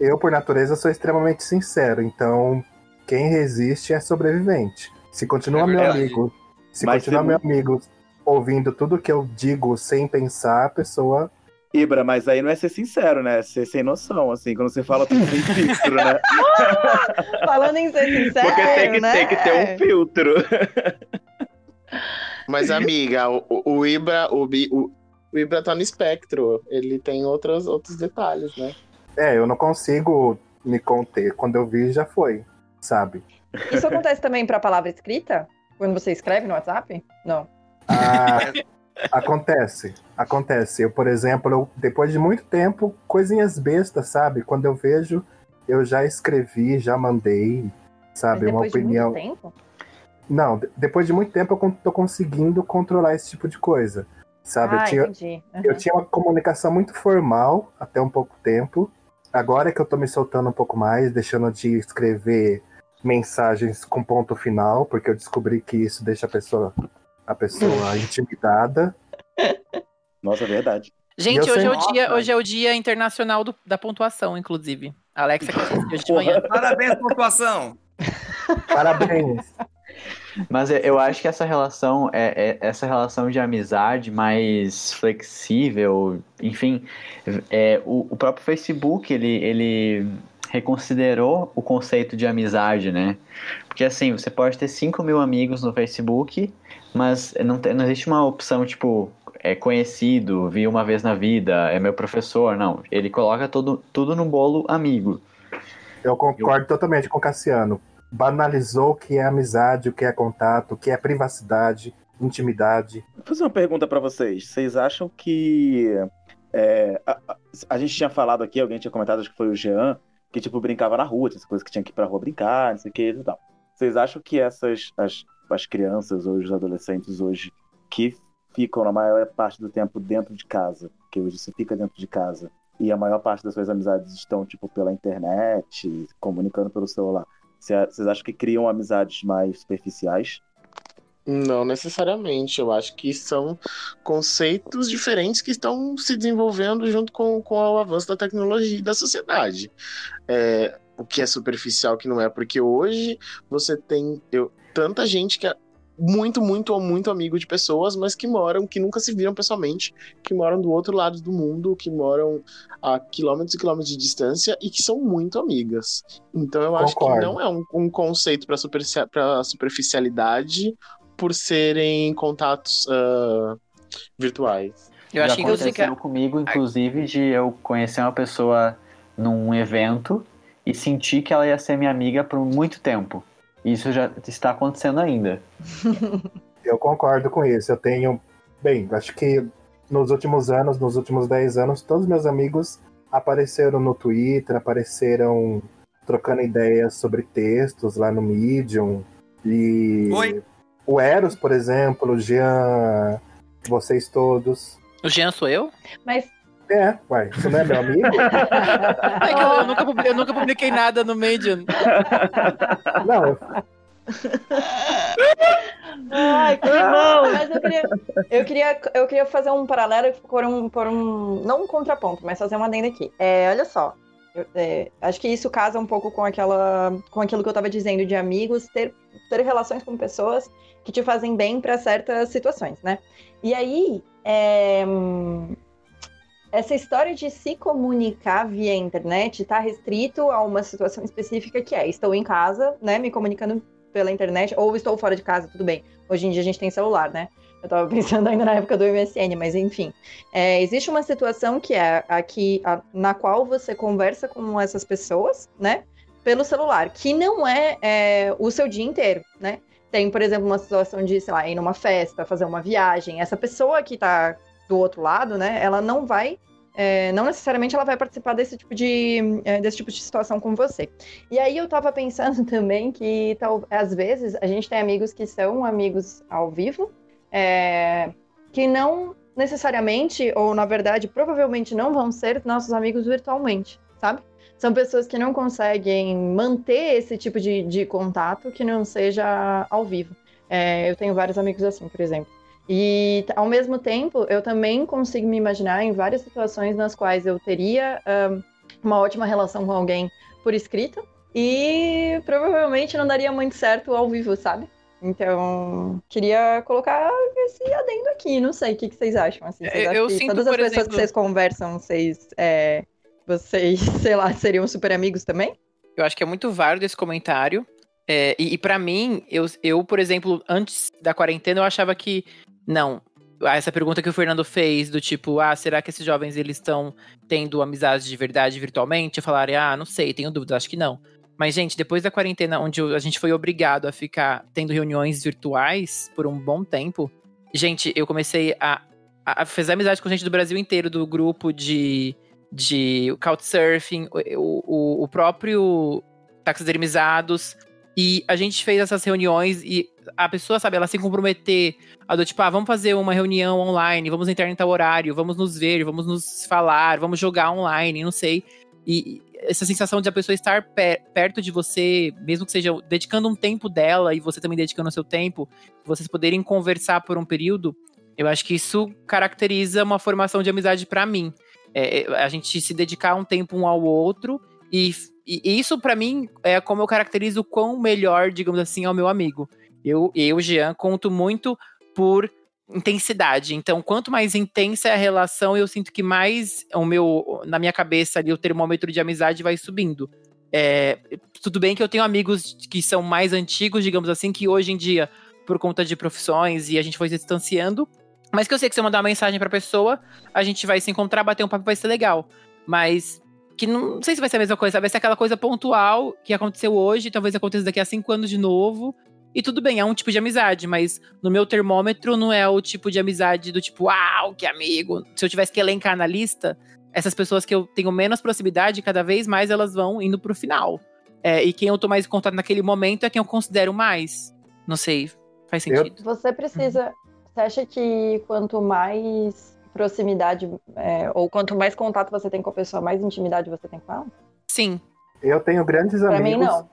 eu, por natureza, sou extremamente sincero. Então, quem resiste é sobrevivente. Se continua É meu amigo, se Mas continuar se- meu amigo ouvindo tudo que eu digo sem pensar, a pessoa. Ibra, mas aí não é ser sincero, né? É ser sem noção, assim, quando você fala tudo sem filtro, né? Falando em ser sincero, Porque tem que, né? tem que ter um filtro. Mas, amiga, o, o- Ibra, o, o, o Ibra tá no espectro. Ele tem outros, outros detalhes, né? É, eu não consigo me conter. Quando eu vi, já foi, sabe? Isso acontece também pra palavra escrita? Quando você escreve no WhatsApp? Não. Ah, acontece, acontece. Eu, por exemplo, eu- depois de muito tempo, coisinhas bestas, sabe? Quando eu vejo, eu já escrevi, já mandei, sabe? Uma depois de opinião. muito tempo? Não, de- depois de muito tempo eu tô conseguindo controlar esse tipo de coisa, sabe? ah, eu, tinha, entendi. Uhum. eu tinha uma comunicação muito formal até um pouco tempo. Agora que eu tô me soltando um pouco mais, deixando de escrever mensagens com ponto final, porque eu descobri que isso deixa a pessoa, a pessoa intimidada. Nossa, é verdade. Gente, hoje sei- é, o dia, hoje é o dia internacional do- da pontuação, inclusive. A Alexa que hoje de Porra. manhã. Parabéns, pontuação! Parabéns! Mas eu- eu acho que essa relação é, é- essa relação de amizade mais flexível, enfim, é, o, o próprio Facebook ele, ele reconsiderou o conceito de amizade, né? Porque assim, você pode ter 5 mil amigos no Facebook, mas não, tem- não existe uma opção tipo é conhecido, vi uma vez na vida, é meu professor, não. Ele coloca tudo, tudo no bolo amigo. Eu concordo totalmente com o Cassiano. banalizou o que é amizade, o que é contato, o que é privacidade, intimidade. Vou fazer uma pergunta pra vocês. Vocês acham que. é, a, a- a gente tinha falado aqui, alguém tinha comentado, acho que foi o Jean, que tipo brincava na rua, tinha essa coisa que tinha que ir pra rua brincar, não sei o que e tal. Vocês acham que essas. As, as crianças hoje, os adolescentes hoje, que ficam na maior parte do tempo dentro de casa, que hoje você fica dentro de casa, e a maior parte das suas amizades estão, tipo, pela internet, comunicando pelo celular. Cê- Vocês acham que criam amizades mais superficiais? Não necessariamente. Eu acho que são conceitos diferentes que estão se desenvolvendo junto com, com o avanço da tecnologia e da sociedade. É, o que é superficial, o que não é, porque hoje você tem eu, tanta gente que é muito, muito ou muito amigo de pessoas, mas que moram, que nunca se viram pessoalmente, que moram do outro lado do mundo, que moram a quilômetros e quilômetros de distância e que são muito amigas. Então eu acho que Concordo. não é um, um conceito para superficialidade por serem contatos ah, virtuais. Eu Já acho que aconteceu fica. comigo, inclusive, de eu conhecer uma pessoa num evento e sentir que ela ia ser minha amiga por muito tempo. Isso já está acontecendo ainda. Eu concordo com isso. Eu tenho. Bem, acho que nos últimos anos, nos últimos 10 anos, todos meus amigos apareceram no Twitter, apareceram trocando ideias sobre textos lá no Medium. E Oi. O Eros, por exemplo, o Jean, vocês todos. O Jean sou eu? Mas É, uai, você não é meu amigo? É que eu, eu nunca, publi- eu nunca publiquei nada no Medium. Não, eu- Ai, que bom! Mas eu queria, eu queria, eu queria fazer um paralelo por um, por um. Não um contraponto, mas fazer uma adenda aqui. É, olha só. É, acho que isso casa um pouco com, aquela, com aquilo que eu tava dizendo de amigos, ter, ter relações com pessoas que te fazem bem para certas situações, né? E aí, é, essa história de se comunicar via internet está restrito a uma situação específica que é: estou em casa, né, me comunicando pela internet, ou estou fora de casa, tudo bem. Hoje em dia a gente tem celular, né? Eu tava pensando ainda na época do MSN, mas enfim. É, existe uma situação que é aqui, a- na qual você conversa com essas pessoas, né? Pelo celular, que não é, é, o seu dia inteiro, né? Tem, por exemplo, uma situação de, sei lá, ir numa festa, fazer uma viagem. Essa pessoa que tá do outro lado, né? Ela não vai. é, não necessariamente ela vai participar desse tipo de, é, desse tipo de situação com você. E aí eu tava pensando também que tal, às vezes a gente tem amigos que são amigos ao vivo, é, que não necessariamente, ou na verdade, provavelmente não vão ser nossos amigos virtualmente, sabe? São pessoas que não conseguem manter esse tipo de, de contato que não seja ao vivo. É, eu tenho vários amigos assim, por exemplo. E ao mesmo tempo, eu também consigo me imaginar em várias situações nas quais eu teria ahn, uma ótima relação com alguém por escrito e provavelmente não daria muito certo ao vivo, sabe? Então, queria colocar esse adendo aqui. Não sei o que, que vocês acham. Assim, vocês Eu- acham eu sinto, todas as pessoas exemplo- que vocês conversam, vocês, é, vocês, sei lá, seriam super amigos também? Eu acho que é muito válido esse comentário. É, e, e para mim, eu, eu, por exemplo, antes da quarentena, eu achava que. Não. Essa pergunta que o Fernando fez, do tipo, ah, será que esses jovens eles estão tendo amizades de verdade virtualmente? Eu falaria, ah, não sei, tenho dúvidas, acho que não. Mas, gente, depois da quarentena, onde a gente foi obrigado a ficar tendo reuniões virtuais por um bom tempo, gente, eu comecei a, a, a fazer amizade com gente do Brasil inteiro, do grupo de, de Couchsurfing, o, o, o próprio taxidermizados. E a gente fez essas reuniões e a pessoa, sabe, ela se comprometer a do tipo, ah, vamos fazer uma reunião online, vamos entrar em tal horário, vamos nos ver, vamos nos falar, vamos jogar online, não sei. E essa sensação de a pessoa estar pe- perto de você, mesmo que seja dedicando um tempo dela e você também dedicando o seu tempo, vocês poderem conversar por um período, eu acho que isso caracteriza uma formação de amizade pra mim. É, é, a gente se dedicar um tempo um ao outro e, e isso pra mim é como eu caracterizo o quão melhor, digamos assim, é o meu amigo. Eu, eu, Jean, conto muito por intensidade. Então, quanto mais intensa é a relação, eu sinto que mais o meu, na minha cabeça ali, o termômetro de amizade vai subindo. É, tudo bem que eu tenho amigos que são mais antigos, digamos assim, que hoje em dia, por conta de profissões e a gente foi se distanciando, mas que eu sei que se eu mandar uma mensagem pra pessoa, a gente vai se encontrar, bater um papo, vai ser legal. Mas que não, não sei se vai ser a mesma coisa, vai ser aquela coisa pontual que aconteceu hoje, talvez aconteça daqui a cinco anos de novo. E tudo bem, é um tipo de amizade, mas no meu termômetro não é o tipo de amizade do tipo, uau, que amigo. Se eu tivesse que elencar na lista, essas pessoas que eu tenho menos proximidade, cada vez mais elas vão indo pro final. É, e quem eu tô mais em contato naquele momento é quem eu considero mais. Não sei, faz sentido. Você precisa. Você acha que quanto mais proximidade, é, ou quanto mais contato você tem com a pessoa, mais intimidade você tem com ela? Sim. Eu tenho grandes Pra amigos. mim, não.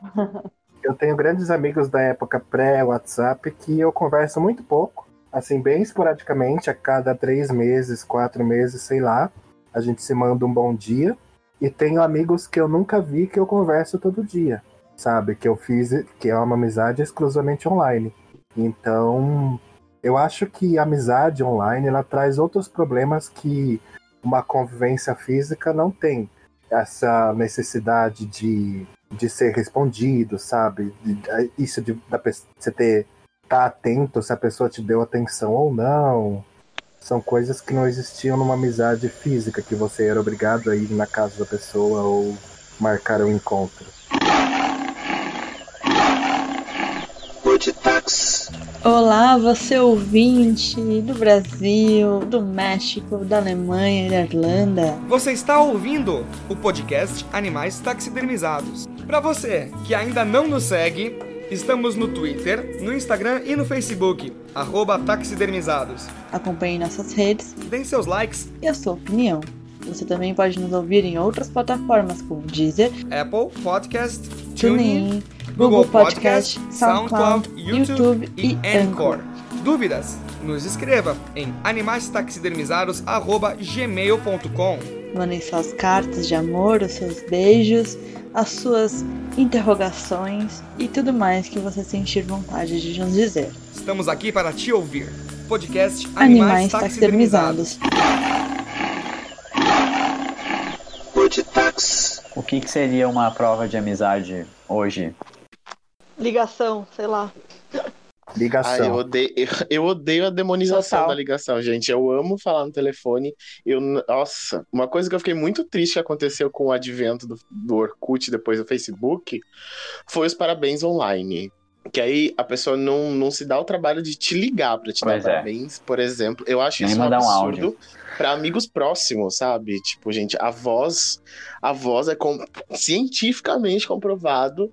Eu tenho grandes amigos da época pré-WhatsApp que eu converso muito pouco, assim, bem esporadicamente, a cada três meses, quatro meses, sei lá. A gente se manda um bom dia. E tenho amigos que eu nunca vi que eu converso todo dia, sabe? Que eu fiz, que é uma amizade exclusivamente online. Então, eu acho que a amizade online ela traz outros problemas que uma convivência física não tem. Essa necessidade de de ser respondido, sabe? Isso de da você ter tá atento se a pessoa te deu atenção ou não. São coisas que não existiam numa amizade física, que você era obrigado a ir na casa da pessoa ou marcar um encontro. Olá, você ouvinte do Brasil, do México, da Alemanha e da Irlanda. Você está ouvindo o podcast Animais Taxidermizados. Para você que ainda não nos segue, estamos no Twitter, no Instagram e no Facebook, arroba taxidermizados. Acompanhe nossas redes Deem seus likes, e a sua opinião. Você também pode nos ouvir em outras plataformas como Deezer, Apple Podcast, TuneIn, Google Podcast, SoundCloud, YouTube e e Anchor. Dúvidas? Nos escreva em animaistaxidermizados@gmail.com. Mandem suas cartas de amor, os seus beijos, as suas interrogações e tudo mais que você sentir vontade de nos dizer. Estamos aqui para te ouvir. Podcast Animais, Animais Taxidermizados. taxidermizados. O que, que seria uma prova de amizade hoje? Ligação, sei lá. Ah, eu Ligação. odeio, eu, eu odeio a demonização Total. da ligação, gente. Eu amo falar no telefone. Eu, nossa, uma coisa que eu fiquei muito triste que aconteceu com o advento do, do Orkut depois do Facebook foi os parabéns online. Que aí a pessoa não, não se dá o trabalho de te ligar pra te Pois dar é. parabéns, por exemplo. Eu acho Nem isso um mandar um absurdo áudio. pra amigos próximos, sabe? Tipo, gente, a voz, a voz é com- cientificamente comprovado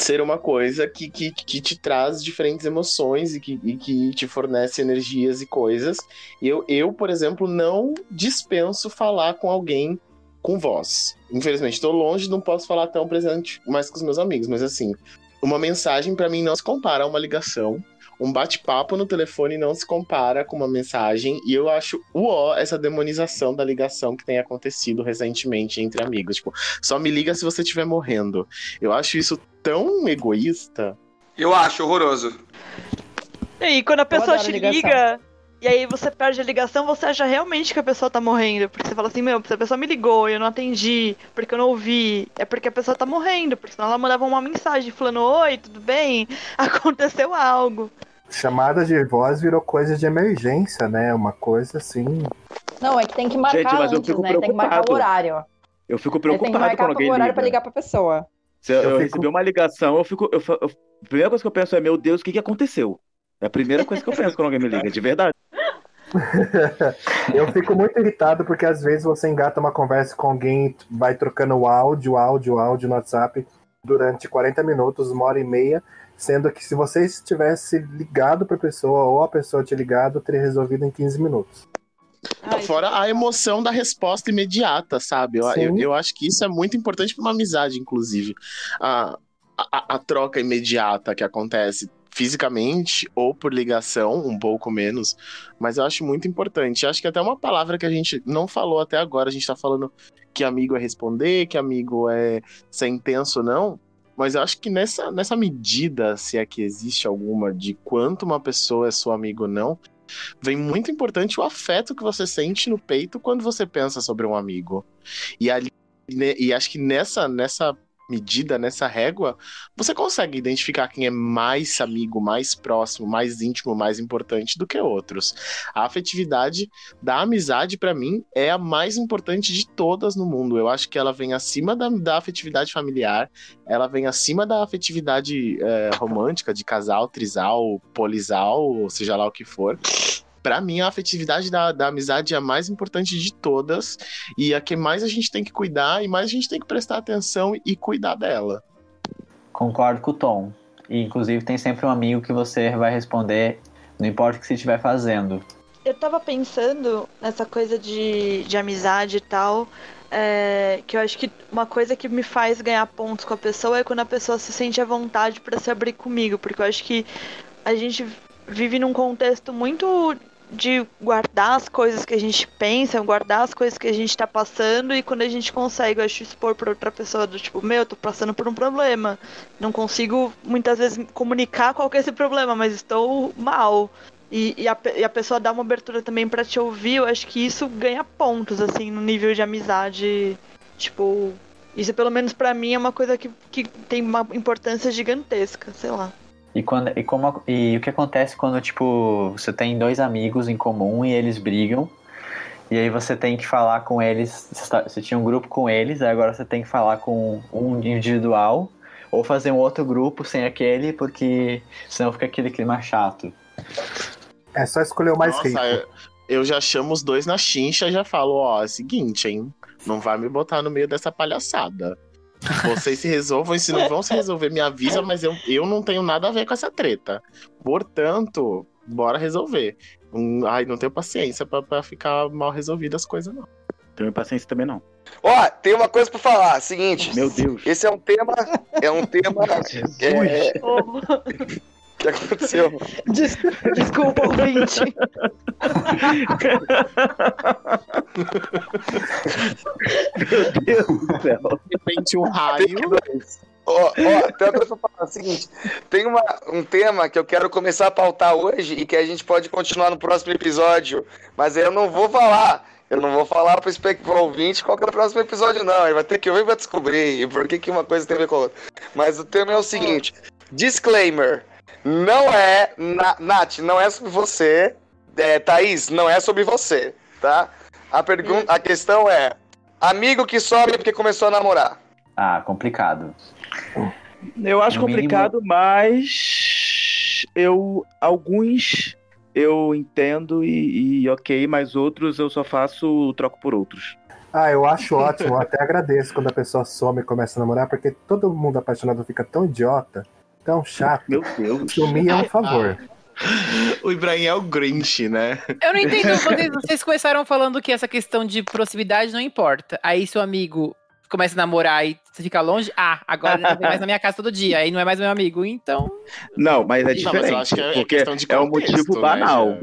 ser uma coisa que, que, que te traz diferentes emoções e que, e que te fornece energias e coisas. Eu, eu, por exemplo, não dispenso falar com alguém com voz. Infelizmente, estou longe, não posso falar tão presente mais com os meus amigos, mas assim, uma mensagem pra mim não se compara a uma ligação. Um bate-papo no telefone não se compara com uma mensagem, e eu acho uó essa demonização da ligação que tem acontecido recentemente entre amigos. Tipo, só me liga se você estiver morrendo. Eu acho isso tão egoísta. Eu acho horroroso. E aí, quando a pessoa te ligação. liga e aí você perde a ligação, você acha realmente que a pessoa tá morrendo. Porque você fala assim, meu, se a pessoa me ligou e eu não atendi, porque eu não ouvi, é porque a pessoa tá morrendo. Porque senão ela mandava uma mensagem falando, oi, tudo bem? Aconteceu algo. Chamada de voz virou coisa de emergência, né? Uma coisa assim. Não, é que tem que marcar Gente, mas eu antes, fico né? Tem que marcar o preocupado. horário. Eu fico Aí tem que preocupado marcar quando alguém o horário liga. pra ligar pra pessoa. Se eu, Eu eu fico- recebi uma ligação, eu fico. eu eu- a primeira coisa que eu penso é, meu Deus, o que, que aconteceu? É a primeira coisa que eu penso quando alguém me liga, de verdade. Eu fico muito irritado porque às vezes você engata uma conversa com alguém, vai trocando áudio, áudio, áudio no WhatsApp durante 40 minutos, uma hora e meia, sendo que se você tivesse ligado pra pessoa ou a pessoa te ligado, teria resolvido em 15 minutos. Ai, Fora a emoção da resposta imediata, sabe? Eu, eu, eu acho que isso é muito importante para uma amizade, inclusive. A, a, a troca imediata que acontece fisicamente ou por ligação, um pouco menos, mas eu acho muito importante. Acho que até uma palavra que a gente não falou até agora, a gente tá falando que amigo é responder, que amigo é ser intenso ou não, mas eu acho que nessa, nessa medida, se é que existe alguma, de quanto uma pessoa é seu amigo ou não, vem muito importante o afeto que você sente no peito quando você pensa sobre um amigo. E ali né, e acho que nessa nessa medida, nessa régua, você consegue identificar quem é mais amigo, mais próximo, mais íntimo, mais importante do que outros. A afetividade da amizade, pra mim, é a mais importante de todas no mundo. Eu acho que ela vem acima da, da afetividade familiar, ela vem acima da afetividade é, romântica, de casal, trisal, polisal, ou seja lá o que for. Pra mim, a afetividade da, da amizade é a mais importante de todas e a que mais a gente tem que cuidar e mais a gente tem que prestar atenção e cuidar dela. Concordo com o Tom. E, inclusive, tem sempre um amigo que você vai responder, não importa o que você estiver fazendo. Eu tava pensando nessa coisa de, de amizade e tal. é, que eu acho que uma coisa que me faz ganhar pontos com a pessoa é quando a pessoa se sente à vontade pra se abrir comigo. Porque eu acho que a gente vive num contexto muito de guardar as coisas que a gente pensa, guardar as coisas que a gente tá passando e quando a gente consegue, eu acho, expor pra outra pessoa do tipo, meu, eu tô passando por um problema. Não consigo muitas vezes comunicar qual que é esse problema, mas estou mal. E, e, a, e a pessoa dá uma abertura também pra te ouvir, eu acho que isso ganha pontos, assim, no nível de amizade. Tipo, isso pelo menos pra mim é uma coisa que, que tem uma importância gigantesca, sei lá. E, quando, e, como, e o que acontece quando, tipo, você tem dois amigos em comum e eles brigam, e aí você tem que falar com eles, você tá- você tinha um grupo com eles, aí agora você tem que falar com um individual, ou fazer um outro grupo sem aquele, porque senão fica aquele clima chato. É só escolher o mais Nossa, rico. eu, eu já chamo os dois na chincha e já falo, ó, é o seguinte, hein? Não vai me botar no meio dessa palhaçada. Vocês se resolvam e se não vão se resolver, me avisa, mas eu, eu não tenho nada a ver com essa treta. Portanto, bora resolver. Hum, ai, não tenho paciência pra, pra ficar mal resolvidas as coisas, não. Tenho paciência também não. Ó, tem uma coisa pra falar. Seguinte. Meu Deus. Esse é um tema. É um tema. é, que aconteceu? des- desculpa, ouvinte. Meu Deus do céu. De repente, um raio. Ó, ó, coisa pra falar. Seguinte, tem uma, um tema que eu quero começar a pautar hoje e que a gente pode continuar no próximo episódio, mas eu não vou falar. Eu não vou falar pro, pro ouvinte qual que é o próximo episódio, não. Ele vai ter que ouvir pra descobrir por que, que uma coisa tem a ver com a outra. Mas o tema é o seguinte: disclaimer. Não é. Na, Nath, não é sobre você. É, Thaís, não é sobre você, tá? A, pergunta, a questão é: amigo que some porque começou a namorar. Ah, complicado. Eu acho No mínimo- complicado, mas eu alguns eu entendo e, e ok, mas outros eu só faço troco por outros. Ah, eu acho ótimo, eu até agradeço quando a pessoa some e começa a namorar, porque todo mundo apaixonado fica tão idiota, tão chato. Meu Deus. Sumir é um favor. O Ibrahim é o Grinch, né? Eu não entendo. Vocês, vocês começaram falando que essa questão de proximidade não importa. Aí seu amigo começa a namorar e você fica longe. Ah, agora ele não vem mais na minha casa todo dia. Aí não é mais meu amigo. Então. Não, mas é Não, mas diferente, eu acho que é- é porque questão de é um contexto, motivo né, banal. já.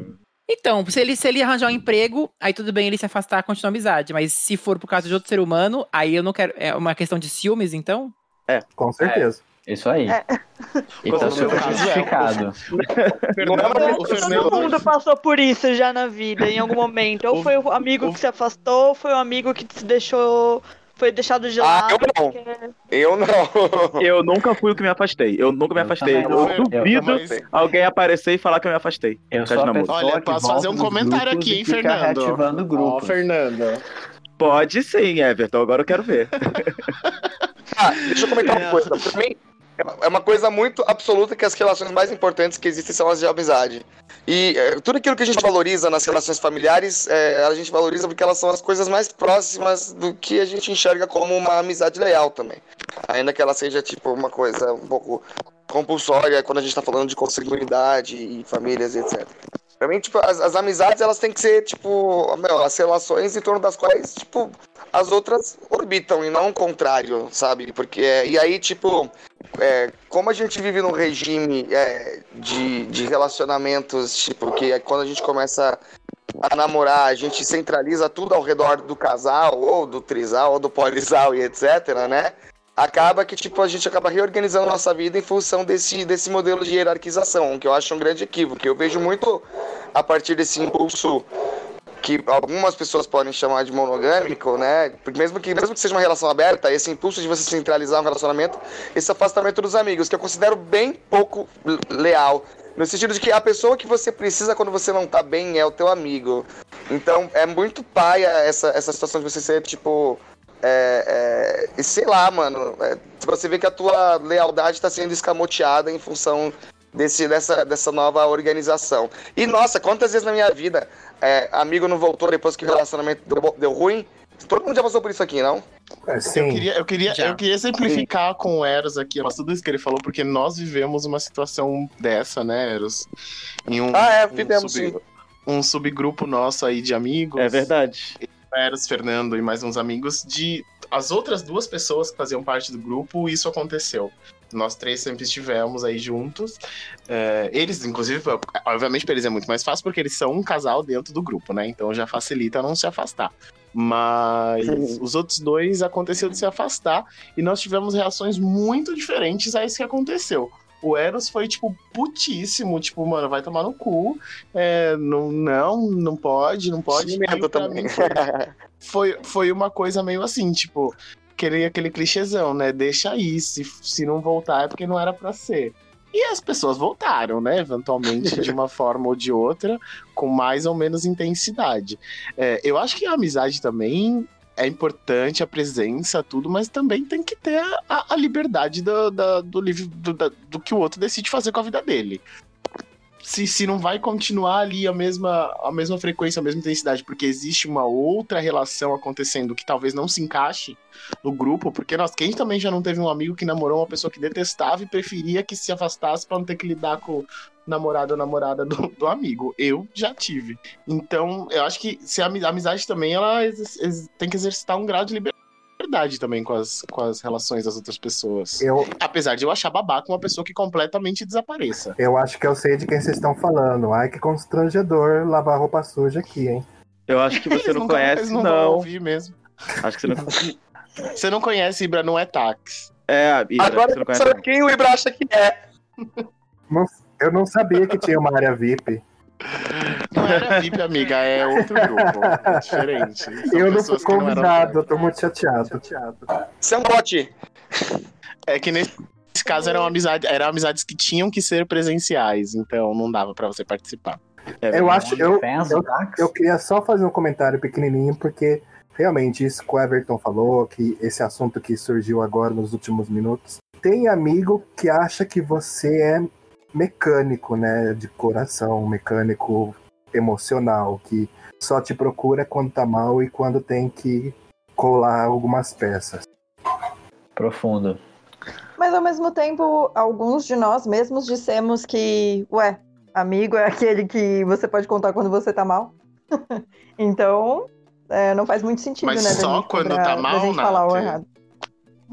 Então, se ele, se ele arranjar um emprego, aí tudo bem ele se afastar, continuar a amizade. Mas se for por causa de outro ser humano, aí eu não quero. É uma questão de ciúmes, então? Com certeza. Isso aí. É. Então, meu super é. justificado. Eu todo mundo passou por isso já na vida, em algum momento. Ou foi o amigo o- que se afastou, ou foi o amigo que se deixou. Foi deixado de Ah, lado. eu não. porque- Eu não. Eu nunca fui o que me afastei. Eu nunca me Eu afastei. Eu, não. duvido Mas- alguém aparecer e falar que eu me afastei. Eu Tá sou de a namoro. pessoa Olha, posso fazer um comentário aqui, hein, Fernando? reativando Ó, grupos. Fernando. Pode sim, Everton. Agora eu quero ver. Ah, deixa eu comentar uma coisa. Pra mim, é uma coisa muito absoluta que as relações mais importantes que existem são as de amizade. E é, tudo aquilo que a gente valoriza nas relações familiares, é, a gente valoriza porque elas são as coisas mais próximas do que a gente enxerga como uma amizade leal também. Ainda que ela seja, tipo, uma coisa um pouco compulsória quando a gente tá falando de consanguinidade e famílias etc. Pra mim, tipo, as, as amizades, elas têm que ser, tipo, meu, as relações em torno das quais, tipo, as outras orbitam e não o contrário, sabe? Porque, e aí, tipo, é, como a gente vive num regime é, de, de relacionamentos, tipo, que é quando a gente começa a namorar, a gente centraliza tudo ao redor do casal, ou do trisal, ou do polisal e etc, né? Acaba que, tipo, a gente acaba reorganizando nossa vida em função desse, desse modelo de hierarquização, que eu acho um grande equívoco. Eu vejo muito a partir desse impulso que algumas pessoas podem chamar de monogâmico, né? Porque mesmo que, mesmo que seja uma relação aberta, esse impulso de você centralizar um relacionamento, esse afastamento dos amigos, que eu considero bem pouco leal. No sentido de que a pessoa que você precisa quando você não tá bem é o teu amigo. Então é muito paia essa, essa situação de você ser, tipo. É, é, sei lá, mano. É, você vê que a tua lealdade está sendo escamoteada em função desse, dessa, dessa nova organização. E nossa, quantas vezes na minha vida é, amigo não voltou depois que o relacionamento deu, deu ruim? Todo mundo já passou por isso aqui, não? É, sim. Eu queria, eu queria, Já. eu queria exemplificar com o Eros aqui, mas tudo isso que ele falou, porque nós vivemos uma situação dessa, né, Eros? Em um, Ah, é, um fizemos sub- sim. um subgrupo nosso aí de amigos. É verdade. Eros, Fernando e mais uns amigos, de as outras duas pessoas que faziam parte do grupo, isso aconteceu. Nós três sempre estivemos aí juntos. É, eles, inclusive, obviamente pra eles é muito mais fácil porque eles são um casal dentro do grupo, né? Então já facilita não se afastar. Mas os outros dois aconteceu de se afastar e nós tivemos reações muito diferentes a isso que aconteceu. O Eros foi, tipo, putíssimo, tipo, mano, vai tomar no cu. É, não, não, não pode, não pode. Mim foi, foi, foi uma coisa meio assim, tipo, aquele, aquele clichêzão, né? Deixa aí, se, se não voltar é porque não era pra ser. E as pessoas voltaram, né? Eventualmente, de uma forma ou de outra, com mais ou menos intensidade. É, eu acho que a amizade também é importante, a presença, tudo, mas também tem que ter a- a, liberdade do, da- do, livre, do, do que o outro decide fazer com a vida dele. Se, se não vai continuar ali a mesma, a mesma frequência, a mesma intensidade, porque existe uma outra relação acontecendo que talvez não se encaixe no grupo, porque nós, quem também já não teve um amigo que namorou uma pessoa que detestava e preferia que se afastasse pra não ter que lidar com namorado ou namorada do, do amigo. Eu já tive. Então, eu acho que se a ami- a amizade também, ela tem que exercitar um grau de liberdade também com as, com as relações das outras pessoas. Eu, Apesar de eu achar babaca uma pessoa que completamente desapareça. eu acho que eu sei de quem vocês estão falando. Ai, que constrangedor lavar roupa suja aqui, hein? Eu acho que você não nunca- conhece, não vão não. ouvir mesmo. Acho que você não. Você não conhece Ibra, não é táxi. É, Ibra, Agora você não conhece. sabe quem o Ibra acha que é. Não- eu não sabia que tinha uma área VIP. Não era VIP, amiga, é outro grupo. É diferente. São eu não fui convidado, eu tô muito chateado. Você é um bote. É que nesse caso eram, amizade, eram amizades que tinham que ser presenciais, então não dava pra você participar. É, Eu acho, eu, eu, eu queria só fazer um comentário pequenininho, porque realmente isso que o Everton falou, que esse assunto que surgiu agora nos últimos minutos, tem amigo que acha que você é mecânico, né, de coração, mecânico emocional, que só te procura quando tá mal e quando tem que colar algumas peças. Profundo. Mas ao mesmo tempo, alguns de nós mesmos dissemos que, ué, amigo é aquele que você pode contar quando você tá mal. então, é, não faz muito sentido, Mas né? só quando cobrar- tá mal, gente falar o errado.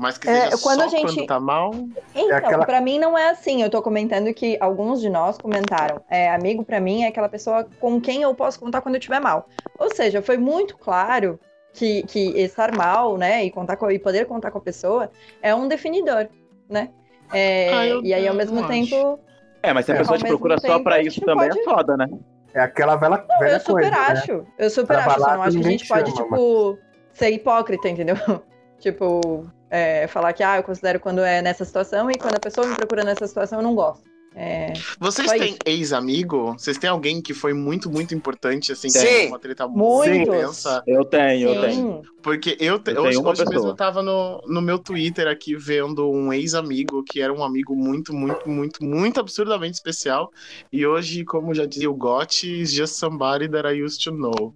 Mas que É, seja quando só a gente- quando tá mal. Então, aquela- pra mim não é assim. Eu tô comentando que alguns de nós comentaram. É, amigo pra mim é aquela pessoa com quem eu posso contar quando eu estiver mal. Ou seja, foi muito claro que, que estar mal, né, e contar com, e poder contar com a pessoa é um definidor, né? É, eu- e aí ao mesmo não tempo, É, mas se a É. pessoa te procura só tempo, pra a isso também pode- é foda, né? É aquela velha, Não, velha eu super coisa, né? acho. Eu super Pra acho. Só não acho que a gente pode, chama, tipo, ser hipócrita, entendeu? tipo, é, falar que, ah, eu considero quando é nessa situação e quando a pessoa me procura nessa situação eu não gosto. É, Vocês têm ex-amigo? Vocês têm alguém que foi muito, muito importante, assim, que Sim. uma treta muito intensa? Eu tenho, eu tenho. sim. Porque eu, te- Eu tenho hoje, hoje mesmo eu tava no, no meu Twitter aqui vendo um ex-amigo que era um amigo muito, muito, muito, muito absurdamente especial. E hoje, como já dizia o Gotti, is just somebody that I used to know.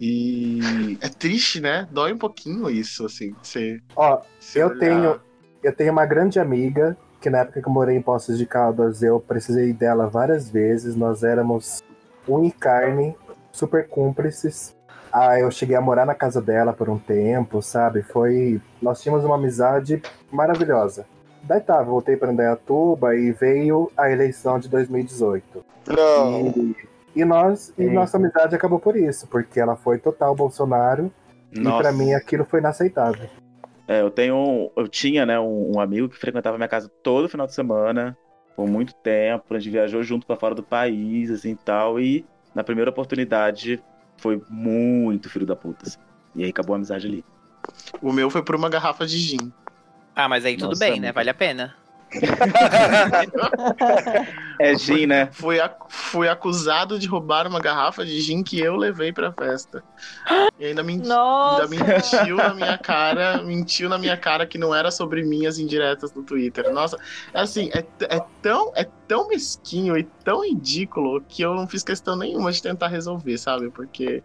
E é triste, né? Dói um pouquinho isso, assim. Você, Ó, você eu olhar. tenho, eu tenho uma grande amiga que na época que eu morei em Poços de Caldas eu precisei dela várias vezes. Nós éramos um e carne, super cúmplices. Ah, eu cheguei a morar na casa dela por um tempo, sabe? Foi, nós tínhamos uma amizade maravilhosa. Daí tá, voltei para Indaiatuba e veio a eleição de 2018. Não. E, e nós, e nossa amizade acabou por isso, porque ela foi total Bolsonaro e Nossa. pra mim aquilo foi inaceitável. É, eu tenho. Eu tinha, né, um, um amigo que frequentava minha casa todo final de semana, por muito tempo. A gente viajou junto pra fora do país, assim e tal. E na primeira oportunidade, foi muito filho da puta. assim. E aí acabou a amizade ali. O meu foi por uma garrafa de gin. Ah, mas aí tudo Nossa, bem, amigo. né? Vale a pena. É gin, né? Fui, fui acusado de roubar uma garrafa de gin que eu levei pra festa. E ainda, men- ainda mentiu na minha cara, mentiu na minha cara que não era sobre minhas indiretas no Twitter. Nossa, é assim, é, é tão, é tão mesquinho e tão ridículo que eu não fiz questão nenhuma de tentar resolver, sabe? Porque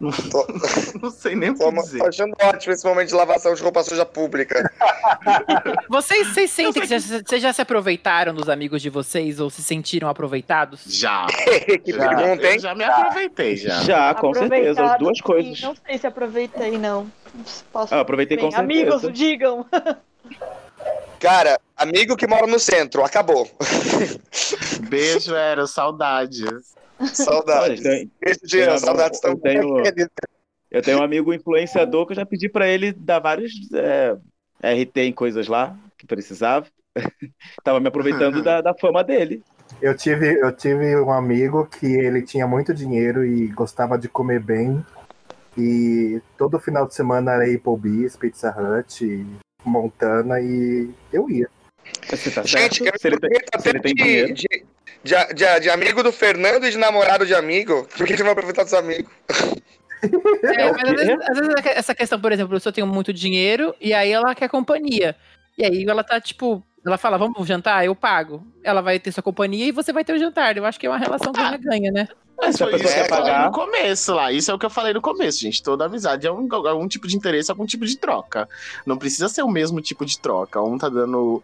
não, Tô, não sei nem o que tô dizer. tô achando ótimo esse momento de lavação de roupa suja pública. Vocês, vocês sentem que já, vocês já se aproveitaram dos amigos de vocês ou se sentiram aproveitados? Já. que Já, pergunta, eu hein? já me aproveitei, já. Já, com certeza. As duas sim. coisas. Não sei se aproveitei, não. Posso... Ah, aproveitei com Bem, amigos, certeza. digam. Cara, amigo que mora no centro, acabou. Beijo, era saudades. Saudades. Jean, uma- saudades eu também. tenho- Eu tenho um amigo influenciador que eu já pedi pra ele dar vários é, RT em coisas lá que precisava. Tava me aproveitando da, da fama dele. Eu tive, eu tive um amigo que ele tinha muito dinheiro e gostava de comer bem. E todo final de semana era Applebee's, Pizza Hut, Montana e eu ia. Você tá Gente, eu? Se ele tem, se ele tem de, dinheiro. de, de, de- de amigo do Fernando e de namorado de amigo. Por que que não vai aproveitar dos amigos? É, o mas às vezes, às vezes essa questão, por exemplo, a pessoa tem muito dinheiro e aí ela quer companhia. E aí ela tá, tipo, ela fala, vamos jantar? Eu pago. Ela vai ter sua companhia e você vai ter o jantar. Eu acho que é uma relação ganha-ganha, né? Mas Se a foi pessoa isso que eu falei pagar- no começo lá. Isso é o que eu falei no começo, gente. Toda amizade é um, algum tipo de interesse, algum tipo de troca. Não precisa ser o mesmo tipo de troca. Um tá dando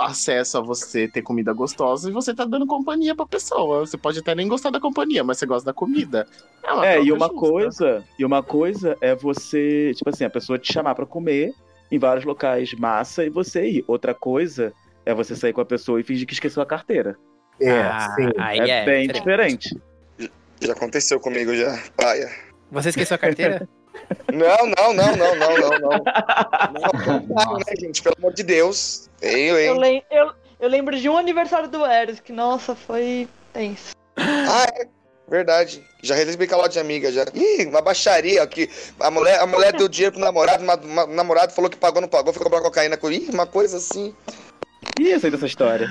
acesso a você ter comida gostosa e você tá dando companhia pra pessoa. Você pode até nem gostar da companhia, mas você gosta da comida. É, uma É, e uma justa. coisa, e uma coisa é você, tipo assim, a pessoa te chamar pra comer em vários locais massa e você ir. Outra coisa é você sair com a pessoa e fingir que esqueceu a carteira. É, Ah, sim. aí é, é. bem diferente. diferente. Já aconteceu comigo já. Paia. Você esqueceu a carteira? Não, não, não, não, não, não, não. Não, né, gente? Pelo amor de Deus. Eu, Eu, hein? lem- eu, eu lembro de um aniversário do Eros, que, nossa, foi tenso. Ah, é. Verdade. Já recebi calote de amiga já. Ih, uma baixaria aqui. A mulher, a mulher deu dinheiro pro namorado, o namorado falou que pagou, não pagou, foi comprar cocaína com. Ih, uma coisa assim. E eu sei dessa história.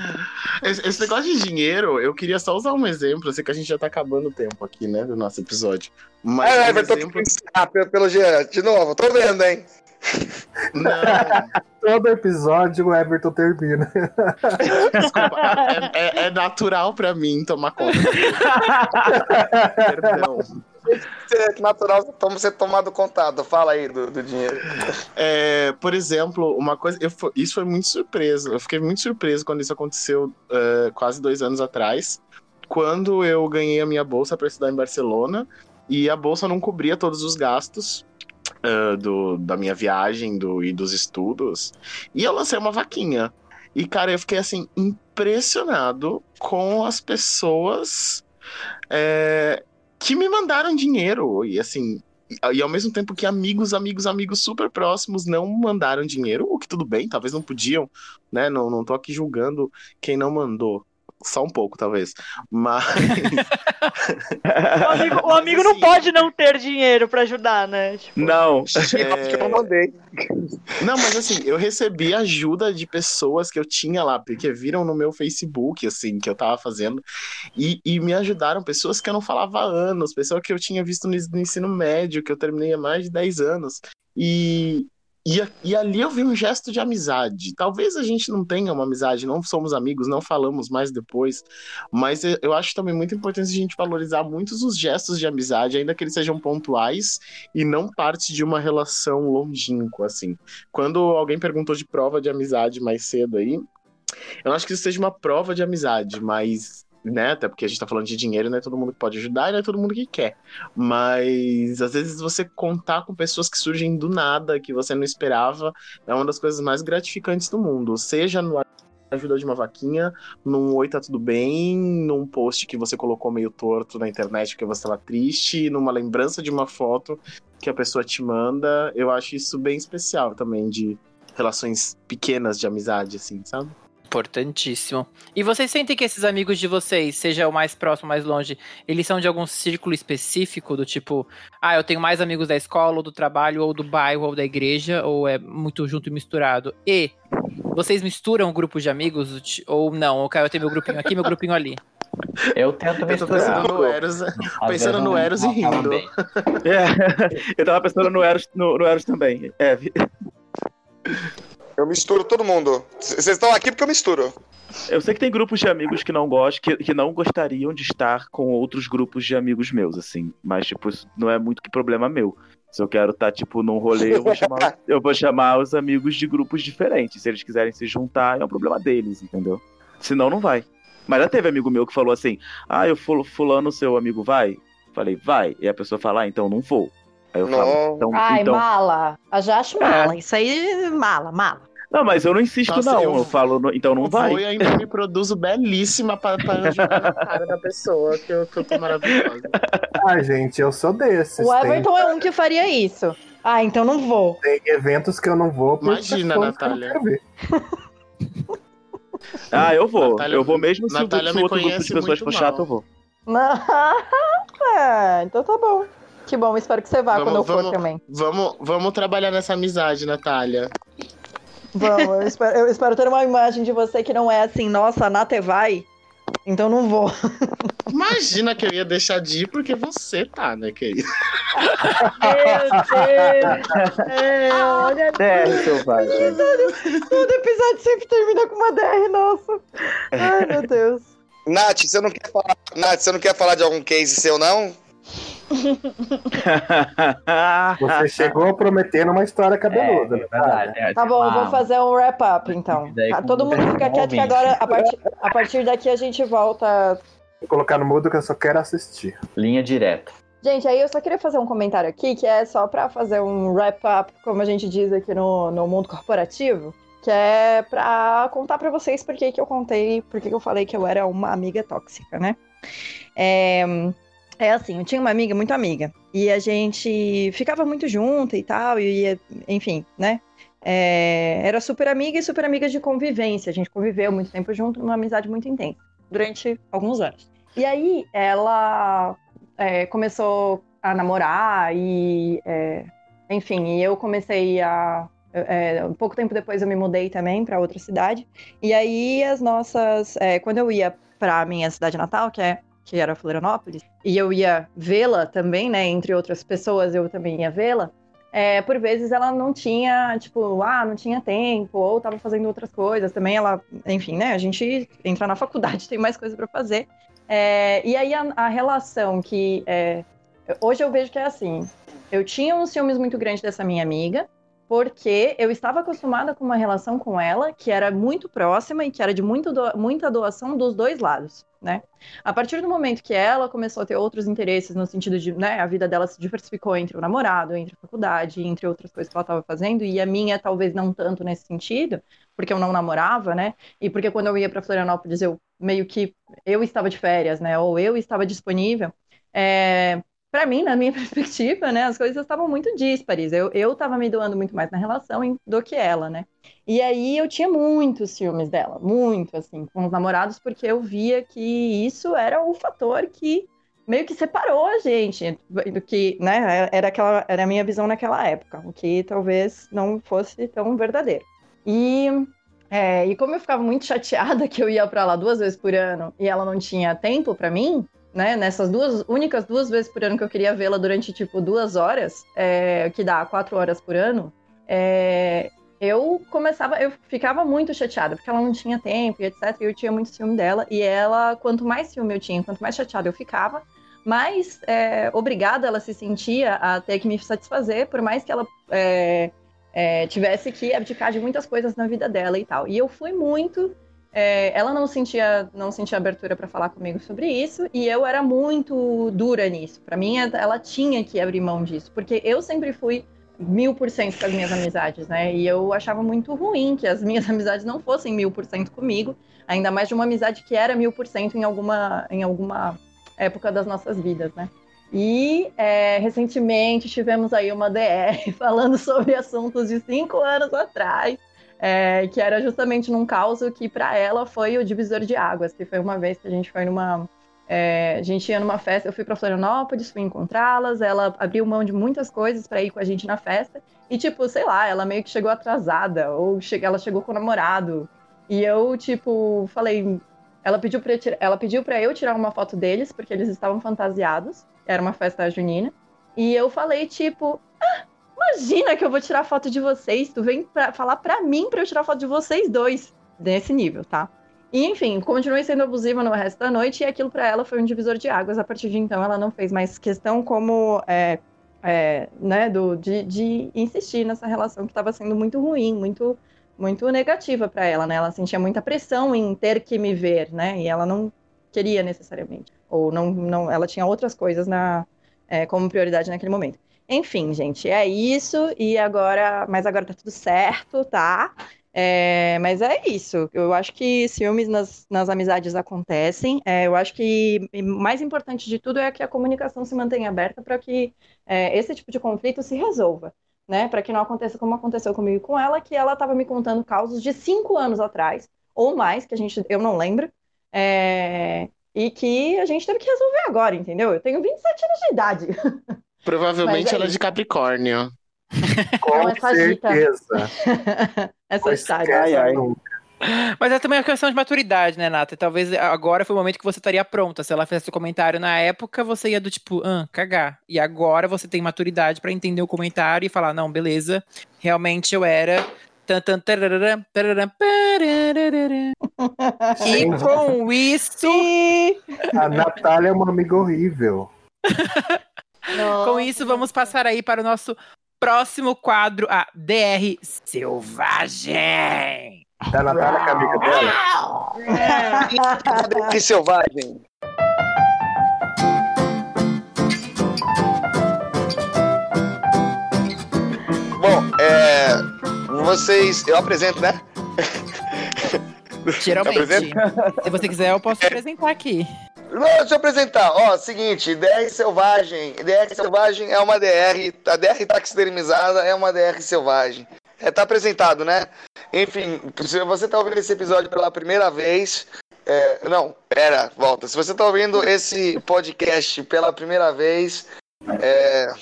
Esse, esse negócio de dinheiro, eu queria só usar um exemplo. Eu sei que a gente já tá acabando o tempo aqui, né, do nosso episódio. Mas Ah, um Everton, exemplo... ah, pelo, pelo Jean, de novo, tô vendo, hein? Não, Todo episódio o Everton termina. desculpa. É, é- é natural pra mim tomar conta. Perdão. É natural vamos ser tomado contado. Fala aí do, do dinheiro. É, por exemplo, uma coisa. eu isso foi muito surpresa. Eu fiquei muito surpreso quando isso aconteceu é, quase dois anos atrás. Quando eu ganhei a minha bolsa para estudar em Barcelona. E a bolsa não cobria todos os gastos é, do, da minha viagem do, e dos estudos. E eu lancei uma vaquinha. E, cara, eu fiquei assim, impressionado com as pessoas é, que me mandaram dinheiro. E assim, e, ao mesmo tempo que amigos, amigos, amigos super próximos não mandaram dinheiro, o que tudo bem, talvez não podiam, né? Não, não tô aqui julgando quem não mandou. Só um pouco, talvez. Mas. O amigo, o amigo não pode não ter dinheiro pra ajudar, né? Tipo, Não. É... que eu não mandei. Não, mas assim, eu recebi ajuda de pessoas que eu tinha lá, porque viram no meu Facebook, assim, que eu tava fazendo, e, e me ajudaram, pessoas que eu não falava há anos, pessoas que eu tinha visto no, no ensino médio, que eu terminei há mais de 10 anos. E, e, e ali eu vi um gesto de amizade. Talvez a gente não tenha uma amizade, não somos amigos, não falamos mais depois, mas eu- acho também muito importante a gente valorizar muitos os gestos de amizade, ainda que eles sejam pontuais e não parte de uma relação longínqua, assim. Quando alguém perguntou de prova de amizade mais cedo aí, eu acho que isso seja uma prova de amizade, mas, né, até porque a gente tá falando de dinheiro, não é todo mundo que pode ajudar e não é todo mundo que quer. Mas, às vezes, você contar com pessoas que surgem do nada, que você não esperava, é uma das coisas mais gratificantes do mundo. Seja no ajuda de uma vaquinha, num oi tá tudo bem, num post que você colocou meio torto na internet porque você estava triste, numa lembrança de uma foto que a pessoa te manda. Eu acho isso bem especial também de relações pequenas de amizade, assim, sabe? Importantíssimo. E vocês sentem que esses amigos de vocês, seja o mais próximo, mais longe, eles são de algum círculo específico, do tipo, ah, eu tenho mais amigos da escola, ou do trabalho, ou do bairro, ou da igreja, ou é muito junto e misturado? E vocês misturam grupos de amigos, ou não? Ou eu tenho meu grupinho aqui, meu grupinho ali. Eu tento Eu tô misturar. pensando no Eros, pensando no Eros e rindo. É, eu tava pensando no Eros, no, no Eros também. É, Eu misturo todo mundo. Vocês estão aqui porque eu misturo. eu sei que tem grupos de amigos que não gostam, que, que não gostariam de estar com outros grupos de amigos meus, assim. Mas, tipo, isso não é muito que problema meu. Se eu quero estar, tipo, num rolê, eu vou, chamar, eu vou chamar os amigos de grupos diferentes. Se eles quiserem se juntar, é um problema deles, entendeu? Senão, não vai. Mas já teve amigo meu que falou assim: Ah, eu ful- fulano, seu amigo vai? Falei, vai. E a pessoa fala, ah, então não vou. Aí eu falo, Não. então. Ai, então... mala. Eu já acho mala. Isso aí, mala, mala. Não, mas eu não insisto, Nossa, não. eu Eu, falo, no- então não Eu vai. vou e ainda me produzo belíssima pra, pra jogar na cara da pessoa, que eu, que eu tô maravilhosa. Ai, gente, eu sou desses. O Tem, Everton é um que faria isso. Ah, então não vou. tem eventos que eu não vou Imagina, não Natália. Ah, eu vou. Natália- eu vou mesmo se, Natália se outro grupo de pessoas for chato, eu vou. Ah, então tá bom. Que bom, espero que você vá Vamos- quando eu for vamos- também. Vamos, vamos trabalhar nessa amizade, Natália. Vamos, eu espero, eu espero ter uma imagem de você que não é assim, nossa, a Nate vai, então não vou. Imagina que eu ia deixar de ir porque você tá, né, querido? Meu Deus! É, olha. É, selvagem. Todo episódio sempre termina com uma DR, nossa. Ai, meu Deus. Nath, você não quer falar. Nath, você não quer falar de algum case seu, não? Você chegou prometendo uma história cabeluda. É, né? verdade. é, Tá tem bom, eu uma- vou fazer um wrap-up, então. Daí Tá, todo mundo fica quieto que agora, a partir, a partir daqui, a gente volta Vou colocar no mudo que eu só quero assistir. Linha direta. Gente, aí eu só queria fazer um comentário aqui, que é só pra fazer um wrap-up, como a gente diz aqui no, no mundo corporativo, que é pra contar pra vocês por que que eu contei, por que que eu falei que eu era uma amiga tóxica, né? É, é assim, eu tinha uma amiga muito amiga, e a gente ficava muito junto e tal, e ia, enfim, né? É, era super amiga e super amiga de convivência, a gente conviveu muito tempo junto, numa amizade muito intensa, durante alguns anos. E aí, ela é, começou a namorar e, é, enfim, e eu comecei a. é, um pouco tempo depois eu me mudei também para outra cidade. E aí as nossas. é, quando eu ia para minha cidade natal, que, é, que era Florianópolis, e eu ia vê-la também, né? Entre outras pessoas, eu também ia vê-la. é, por vezes ela não tinha, tipo, ah, não tinha tempo, ou estava fazendo outras coisas. Também ela, enfim, né? A gente entra na faculdade, tem mais coisa para fazer. É, e aí a, a relação que é, hoje eu vejo que é assim. Eu tinha um ciúmes muito grande dessa minha amiga, porque eu estava acostumada com uma relação com ela que era muito próxima e que era de muito do- muita doação dos dois lados, né? A partir do momento que ela começou a ter outros interesses no sentido de, né, a vida dela se diversificou entre o namorado, entre a faculdade, entre outras coisas que ela estava fazendo, e a minha talvez não tanto nesse sentido, porque eu não namorava, né? E porque quando eu ia para Florianópolis eu meio que eu estava de férias, né? Ou eu estava disponível. É, para mim, na minha perspectiva, né, as coisas estavam muito díspares. Eu, eu tava me doando muito mais na relação do que ela, né? E aí eu tinha muitos ciúmes dela, muito, assim, com os namorados, porque eu via que isso era o fator que meio que separou a gente do que, né, era aquela, era a minha visão naquela época, o que talvez não fosse tão verdadeiro. E é, e como eu ficava muito chateada que eu ia pra lá duas vezes por ano e ela não tinha tempo pra mim, né? Nessas duas únicas duas vezes por ano que eu queria vê-la durante tipo duas horas, é, que dá quatro horas por ano, é, eu começava, eu ficava muito chateada porque ela não tinha tempo e etc. E eu tinha muito ciúme dela e ela, quanto mais ciúme eu tinha, quanto mais chateada eu ficava, mais é, obrigada ela se sentia a ter que me satisfazer, por mais que ela é, é, tivesse que abdicar de muitas coisas na vida dela e tal. E eu fui muito. É, ela não sentia, não sentia abertura para falar comigo sobre isso e eu era muito dura nisso. Para mim, ela tinha que abrir mão disso, porque eu sempre fui mil por cento com as minhas amizades, né? E eu achava muito ruim que as minhas amizades não fossem mil por cento comigo, ainda mais de uma amizade que era mil por cento em alguma, em alguma época das nossas vidas, né? E é, recentemente tivemos aí uma DR falando sobre assuntos de cinco anos atrás. É, que era justamente num caos que pra ela foi o divisor de águas, que foi uma vez que a gente foi numa. é, a gente ia numa festa, eu fui pra Florianópolis, fui encontrá-las, ela abriu mão de muitas coisas pra ir com a gente na festa. E, tipo, sei lá, ela meio que chegou atrasada, ou che- ela chegou com o namorado. E eu, tipo, falei. Ela pediu, tira- ela pediu pra eu tirar uma foto deles, porque eles estavam fantasiados. Era uma festa junina. E eu falei, tipo, ah, imagina que eu vou tirar foto de vocês. Tu vem pra falar pra mim pra eu tirar foto de vocês dois. Nesse nível, tá? E, enfim, continuei sendo abusiva no resto da noite e aquilo pra ela foi um divisor de águas. A partir de então, ela não fez mais questão como, é, é, né, do, de, de insistir nessa relação que estava sendo muito ruim, muito, muito negativa pra ela, né? Ela sentia muita pressão em ter que me ver, né? E ela não queria necessariamente, ou não, não, ela tinha outras coisas na, é, como prioridade naquele momento. Enfim, gente, é isso. E agora, mas agora tá tudo certo, tá? É, mas é isso. Eu acho que ciúmes nas, nas amizades acontecem. É, eu acho que mais importante de tudo é que a comunicação se mantenha aberta para que é, esse tipo de conflito se resolva, né? Para que não aconteça como aconteceu comigo e com ela, que ela estava me contando causos de cinco anos atrás, ou mais, que a gente, eu não lembro. É, e que a gente teve que resolver agora, entendeu? Eu tenho 27 anos de idade. Provavelmente é ela é de. Capricórnio. Com é sagita. certeza. Essa. Ai, ai. não. Mas é também uma questão de maturidade, né, Nata? Talvez agora foi o momento que você estaria pronta. Se ela fizesse o comentário na época, você ia do tipo, ah, cagar. E agora você tem maturidade pra entender o comentário e falar, não, beleza, realmente eu era. E com isso, A Natália é uma amiga horrível. com isso, vamos passar aí para o nosso próximo quadro, a DR Selvagem. Natália, que é amiga dela. Que selvagem. Bom, é. Vocês. Eu apresento, né? Geralmente. Se você quiser, eu posso apresentar aqui. Não, deixa eu apresentar. Ó, seguinte, DR Selvagem. DR Selvagem é uma DR. A DR taxidermizada é uma DR selvagem. É, tá apresentado, né? Enfim, se você tá ouvindo esse episódio pela primeira vez. é, não, pera, volta. Se você tá ouvindo esse podcast pela primeira vez, é,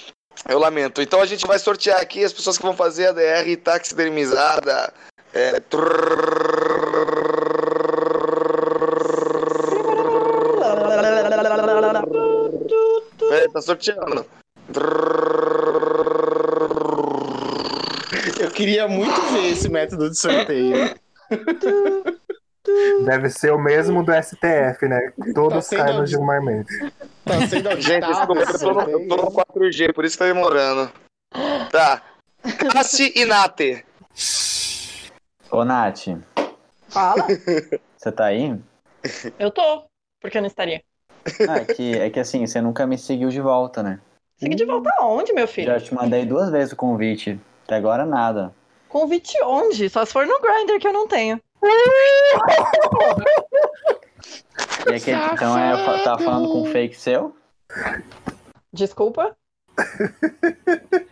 eu lamento. Então a gente vai sortear aqui as pessoas que vão fazer a DR taxidermizada. É, É, tá sorteando. Eu queria muito ver esse método de sorteio. Deve ser o mesmo do STF, né? Todos Tá caem no Gilmar Mendes. Tá sendo Gente, eu tô, no, eu tô no 4G, por isso que tá demorando. Tá. Cassi e Nate. Ô, Nath, Fala, você tá aí? eu tô. Porque eu não estaria. Ah, é que, é que assim, você nunca me seguiu de volta, né? Segui de volta aonde, meu filho? Já te mandei duas vezes o convite. Até agora nada. Convite onde? Só se for no Grindr que eu não tenho. E aquele, então é, tá falando com um fake seu? Desculpa?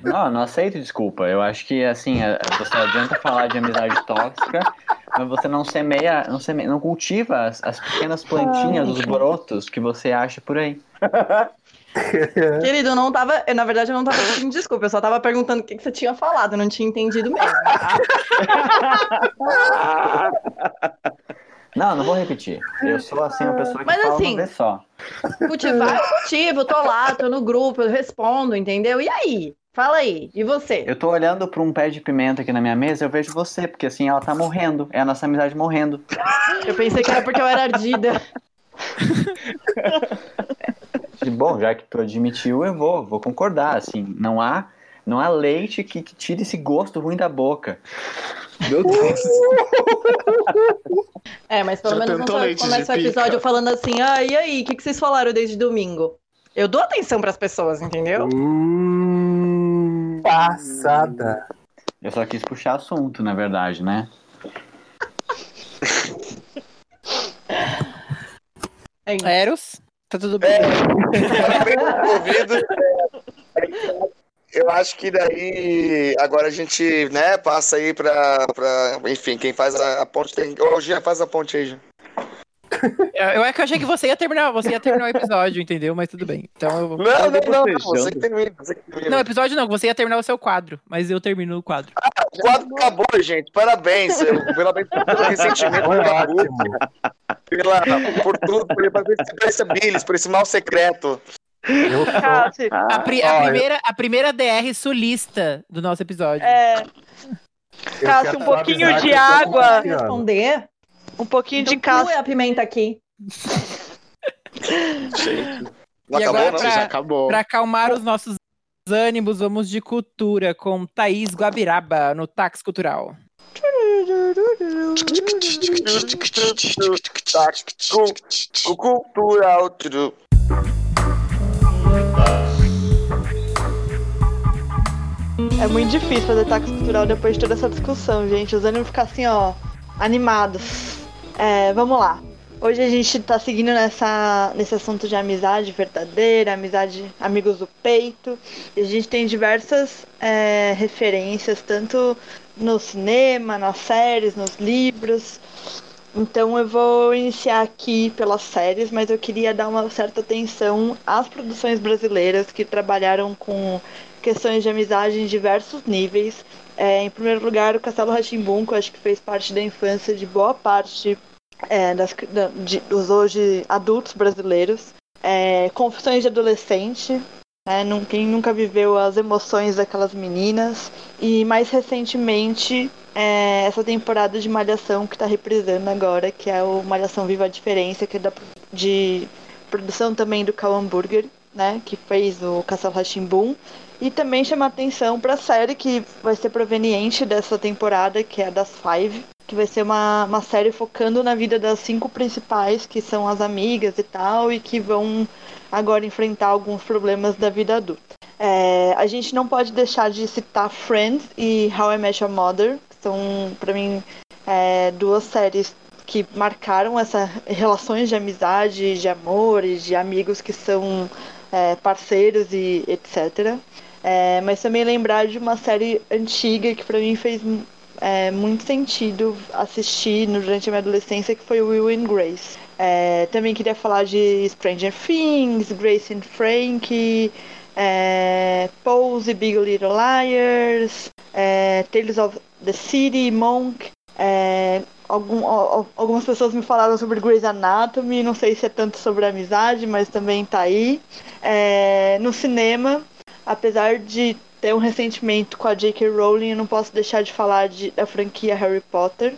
Não, não aceito desculpa. Eu acho que assim, a- a- você adianta falar de amizade tóxica, mas você não semeia, não, semeia, não cultiva as, as pequenas plantinhas, os brotos que você acha por aí. Querido, eu não tava. eu, na verdade, eu não tava pedindo desculpa. Eu só tava perguntando o que, que você tinha falado. Eu não tinha entendido mesmo. Não, não vou repetir. Eu sou assim uma pessoa que Mas, fala assim, uma vez só. Cultivar eu cultivo, tô lá, tô no grupo, eu respondo, entendeu? E aí? Fala aí, e você? Eu tô olhando pra um pé de pimenta aqui na minha mesa, eu vejo você, porque assim ela tá morrendo. É a nossa amizade morrendo. Eu pensei que era porque eu era ardida. Bom, já que tu admitiu, eu vou, vou concordar, assim, não há, não há leite que, que tire esse gosto ruim da boca. Meu Deus. É, mas pelo Já menos não leite começa o pica? episódio falando assim, ah, e aí, o que, que vocês falaram desde domingo? Eu dou atenção pras pessoas, entendeu? Hum, passada. Eu só quis puxar assunto, na verdade, né? É. Eros, tá tudo bem. Bem ouvido. Eu acho que daí agora a gente, né, passa aí pra, pra enfim, quem faz a, a ponte tem. Ô, Gia, faz a ponte aí, Gia. Eu, é que achei que você ia terminar, você ia terminar o episódio, entendeu? Mas tudo bem. Então eu vou... Não, não, não, não, você que termina, você que termina. Não, episódio não, você ia terminar o seu quadro, mas eu termino o quadro. O quadro acabou, gente. Parabéns. eu- pelo ressentimento, pela por tudo, por, por esse, por esse bilis, por esse mal secreto. Eu sou- Cássio, A, pri- a primeira, a primeira DR sulista do nosso episódio. é, Cássio, um pouquinho de água. Responder? um pouquinho Então, de casca. pula a pimenta aqui. Gente. Não E acabou, agora não? pra- Já acabou. Pra acalmar os nossos ânimos, vamos de cultura com Thaís Guabiraba no Tax Cultural. Cu- Cultural. É muito difícil fazer táxi cultural depois de toda essa discussão, gente. Os ânimos ficam assim, ó, animados. É, vamos lá. Hoje a gente tá seguindo nessa, nesse assunto de amizade verdadeira, amizade amigos do peito. E a gente tem diversas é, referências, tanto no cinema, nas séries, nos livros. Então eu vou iniciar aqui pelas séries, mas eu queria dar uma certa atenção às produções brasileiras que trabalharam com questões de amizade em diversos níveis. É, em primeiro lugar, o Castelo Ratimbum, que eu acho que fez parte da infância de boa parte é, das, da- de- dos hoje adultos brasileiros. É, Confissões de Adolescente, né, quem nunca viveu as emoções daquelas meninas. E mais recentemente, é, essa temporada de Malhação que está reprisando agora, que é o Malhação Viva a Diferença, que é da, de produção também do Cal Hamburger, né, que fez o Castelo Ratimbum. E também chamar atenção para a série que vai ser proveniente dessa temporada, que é a das Five, que vai ser uma, uma série focando na vida das cinco principais, que são as amigas e tal, e que vão agora enfrentar alguns problemas da vida adulta. É, a gente não pode deixar de citar Friends e How I Met Your Mother, que são, para mim, é, duas séries que marcaram essas relações de amizade, de amor e de amigos que são é, parceiros e etc. É, mas também lembrar de uma série antiga que para mim fez é, muito sentido assistir durante a minha adolescência, que foi Will and Grace. É, também queria falar de Stranger Things, Grace and Frankie, é, Pose, Big Little Liars, é, Tales of the City, Monk. é, algum- al- al- algumas pessoas me falaram sobre Grey's Anatomy, não sei se é tanto sobre amizade, mas também tá aí. É, no cinema, apesar de ter um ressentimento com a J.K. Rowling, eu não posso deixar de falar de- da franquia Harry Potter.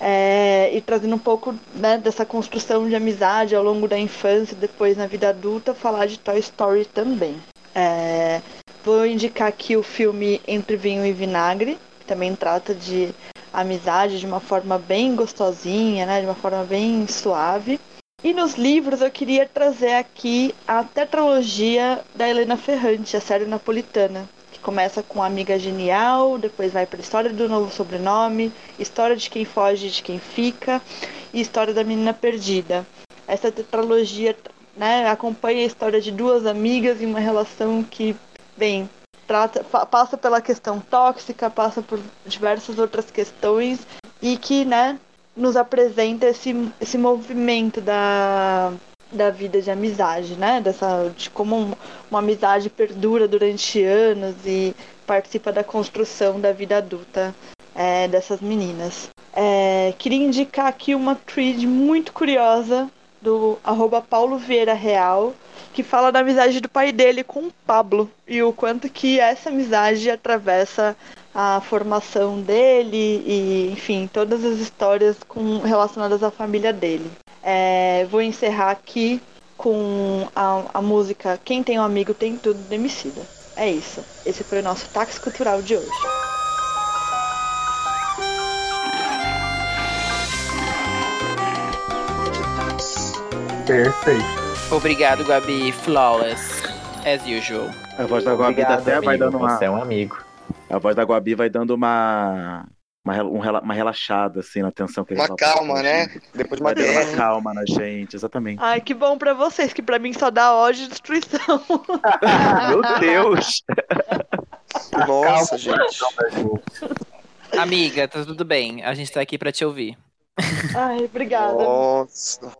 É, e trazendo um pouco né, dessa construção de amizade ao longo da infância e depois na vida adulta, falar de Toy Story também. É, vou indicar aqui o filme Entre Vinho e Vinagre, que também trata de amizade de uma forma bem gostosinha, né, de uma forma bem suave. E nos livros eu queria trazer aqui a tetralogia da Helena Ferrante, a série napolitana, que começa com Amiga Genial, depois vai para História do Novo Sobrenome, História de Quem Foge e de Quem Fica e História da Menina Perdida. Essa tetralogia né, acompanha a história de duas amigas em uma relação que, bem, trata, pa- passa pela questão tóxica, passa por diversas outras questões e que, né, nos apresenta esse, esse movimento da, da vida de amizade, né? Dessa, de como um- uma amizade perdura durante anos e participa da construção da vida adulta é, dessas meninas. É, queria indicar aqui uma thread muito curiosa do arroba Paulo Vieira Real, que fala da amizade do pai dele com o Pablo e o quanto que essa amizade atravessa a formação dele e, enfim, todas as histórias com, relacionadas à família dele. É, vou encerrar aqui com a, a música Quem Tem um Amigo Tem Tudo de Emicida. É isso. Esse foi o nosso táxi cultural de hoje. Perfeito. Obrigado, Gabi. Flawless, as usual. A voz da Guabi Obrigado, até vai dando uma. Você é um amigo. A voz da Guabi vai dando uma. uma, um uma relaxada, assim, na tensão que ele Uma tava calma, né? Depois de uma Vai dando uma calma na gente, exatamente. Ai, que bom pra vocês, que pra mim só dá ódio e destruição. Meu Deus! Nossa, gente. Amiga, tá tudo bem. A gente tá aqui pra te ouvir. Ai, obrigada. Nossa.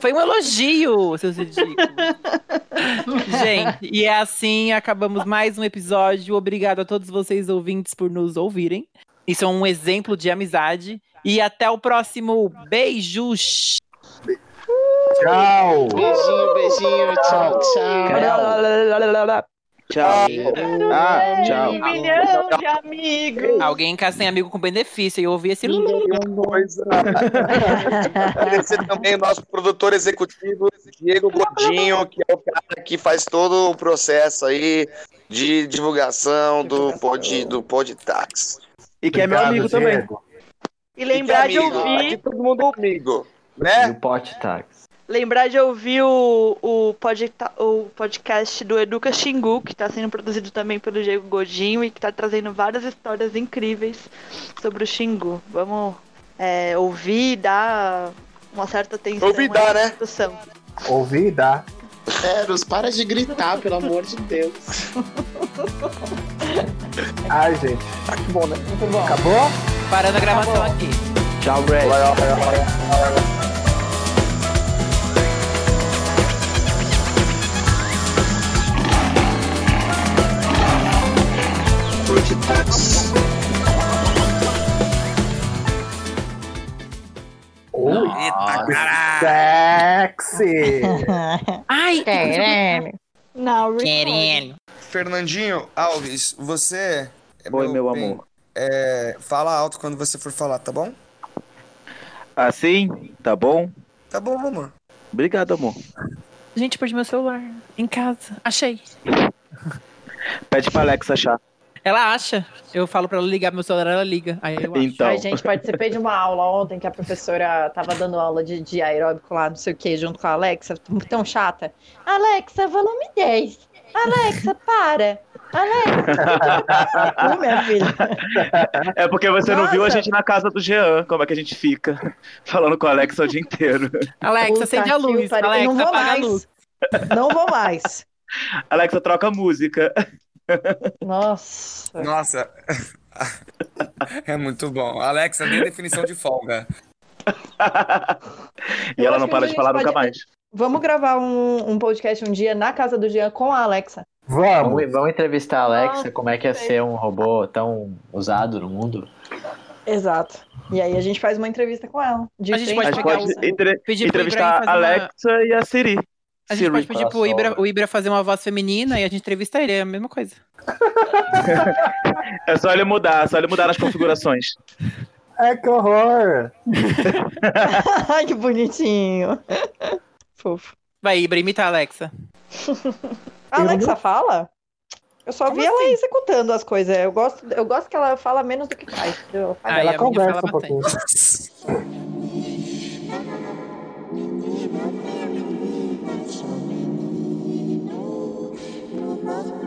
Foi um elogio, seus ridículos. Gente, e é assim, acabamos mais um episódio. Obrigado a todos vocês ouvintes por nos ouvirem. Isso é um exemplo de amizade. E até o próximo. Beijos! Tchau! Beijinho, beijinho. Tchau, tchau. Tchau. Ah, tchau. Um milhão de amigos. Alguém em casa tem amigo com benefício e eu ouvi esse. Coisa. Agradecer também o nosso produtor executivo, Diego Godinho, que é o cara que faz todo o processo aí de divulgação do pod, do Podtax. E que é meu amigo também. Diego. E lembrar de amigo, Aqui ouvir, todo mundo é amigo, E né? o pote táxi. Lembrar de ouvir o, o, podca- o podcast do Educa Xingu, que está sendo produzido também pelo Diego Godinho e que está trazendo várias histórias incríveis sobre o Xingu. Vamos é, ouvir e dar uma certa atenção Ouvir e dar, né? discussão. Ouvir e dar. Eros, para de gritar, pelo amor de Deus. Ai, gente. Tá que bom, né? Acabou? Parando a gravação aqui. Tchau, Grace. Eita, caralho. Sexy! Ai, Não, querendo. Fernandinho Alves, você. é Oi, meu bem, amor. é, fala alto quando você for falar, tá bom? Assim, tá bom? Tá bom, amor. Obrigado, amor. Gente, perdi meu celular. Em casa. Achei. Pede pra Alexa achar. Ela acha. Eu falo pra ela ligar meu celular, ela liga. Aí eu acho. Então. Ai, gente, participei de uma aula ontem que a professora tava dando aula de, de aeróbico lá, não sei o que, junto com a Alexa, tão chata. Alexa, volume 10. Alexa, para. Alexa. Ô, minha filha. É porque você não viu a Nossa. gente na casa do Jean, como é que a gente fica falando com a Alexa o dia inteiro. Alexa, Puta acende a luz. Alexa, não vou mais. Não vou mais. Alexa, troca música. Nossa. Nossa. É muito bom. Alexa, dê definição de folga. e Eu ela não para de falar pode- nunca mais. Vamos gravar um, um podcast um dia na casa do Jean com a Alexa. Vamos! Vamos, vamos entrevistar a Alexa, Ah, como é que é ser um robô tão usado no mundo. Exato. E aí a gente faz uma entrevista com ela. De A gente frente pode A gente pode Alexa. entre- entrevistar a fazer uma- Alexa e a Siri. A gente pode pedir pro Ibra, o Ibra fazer uma voz feminina e a gente entrevista ele, é a mesma coisa. é só ele mudar, é só ele mudar nas configurações. Ai, que horror! Ai, que bonitinho. Fofo. Vai, Ibra, imita a Alexa. a Alexa fala? Eu só Como vi assim? ela executando as coisas. Eu gosto, eu gosto que ela fala menos do que faz. Eu, ela conversa um pouquinho. mother.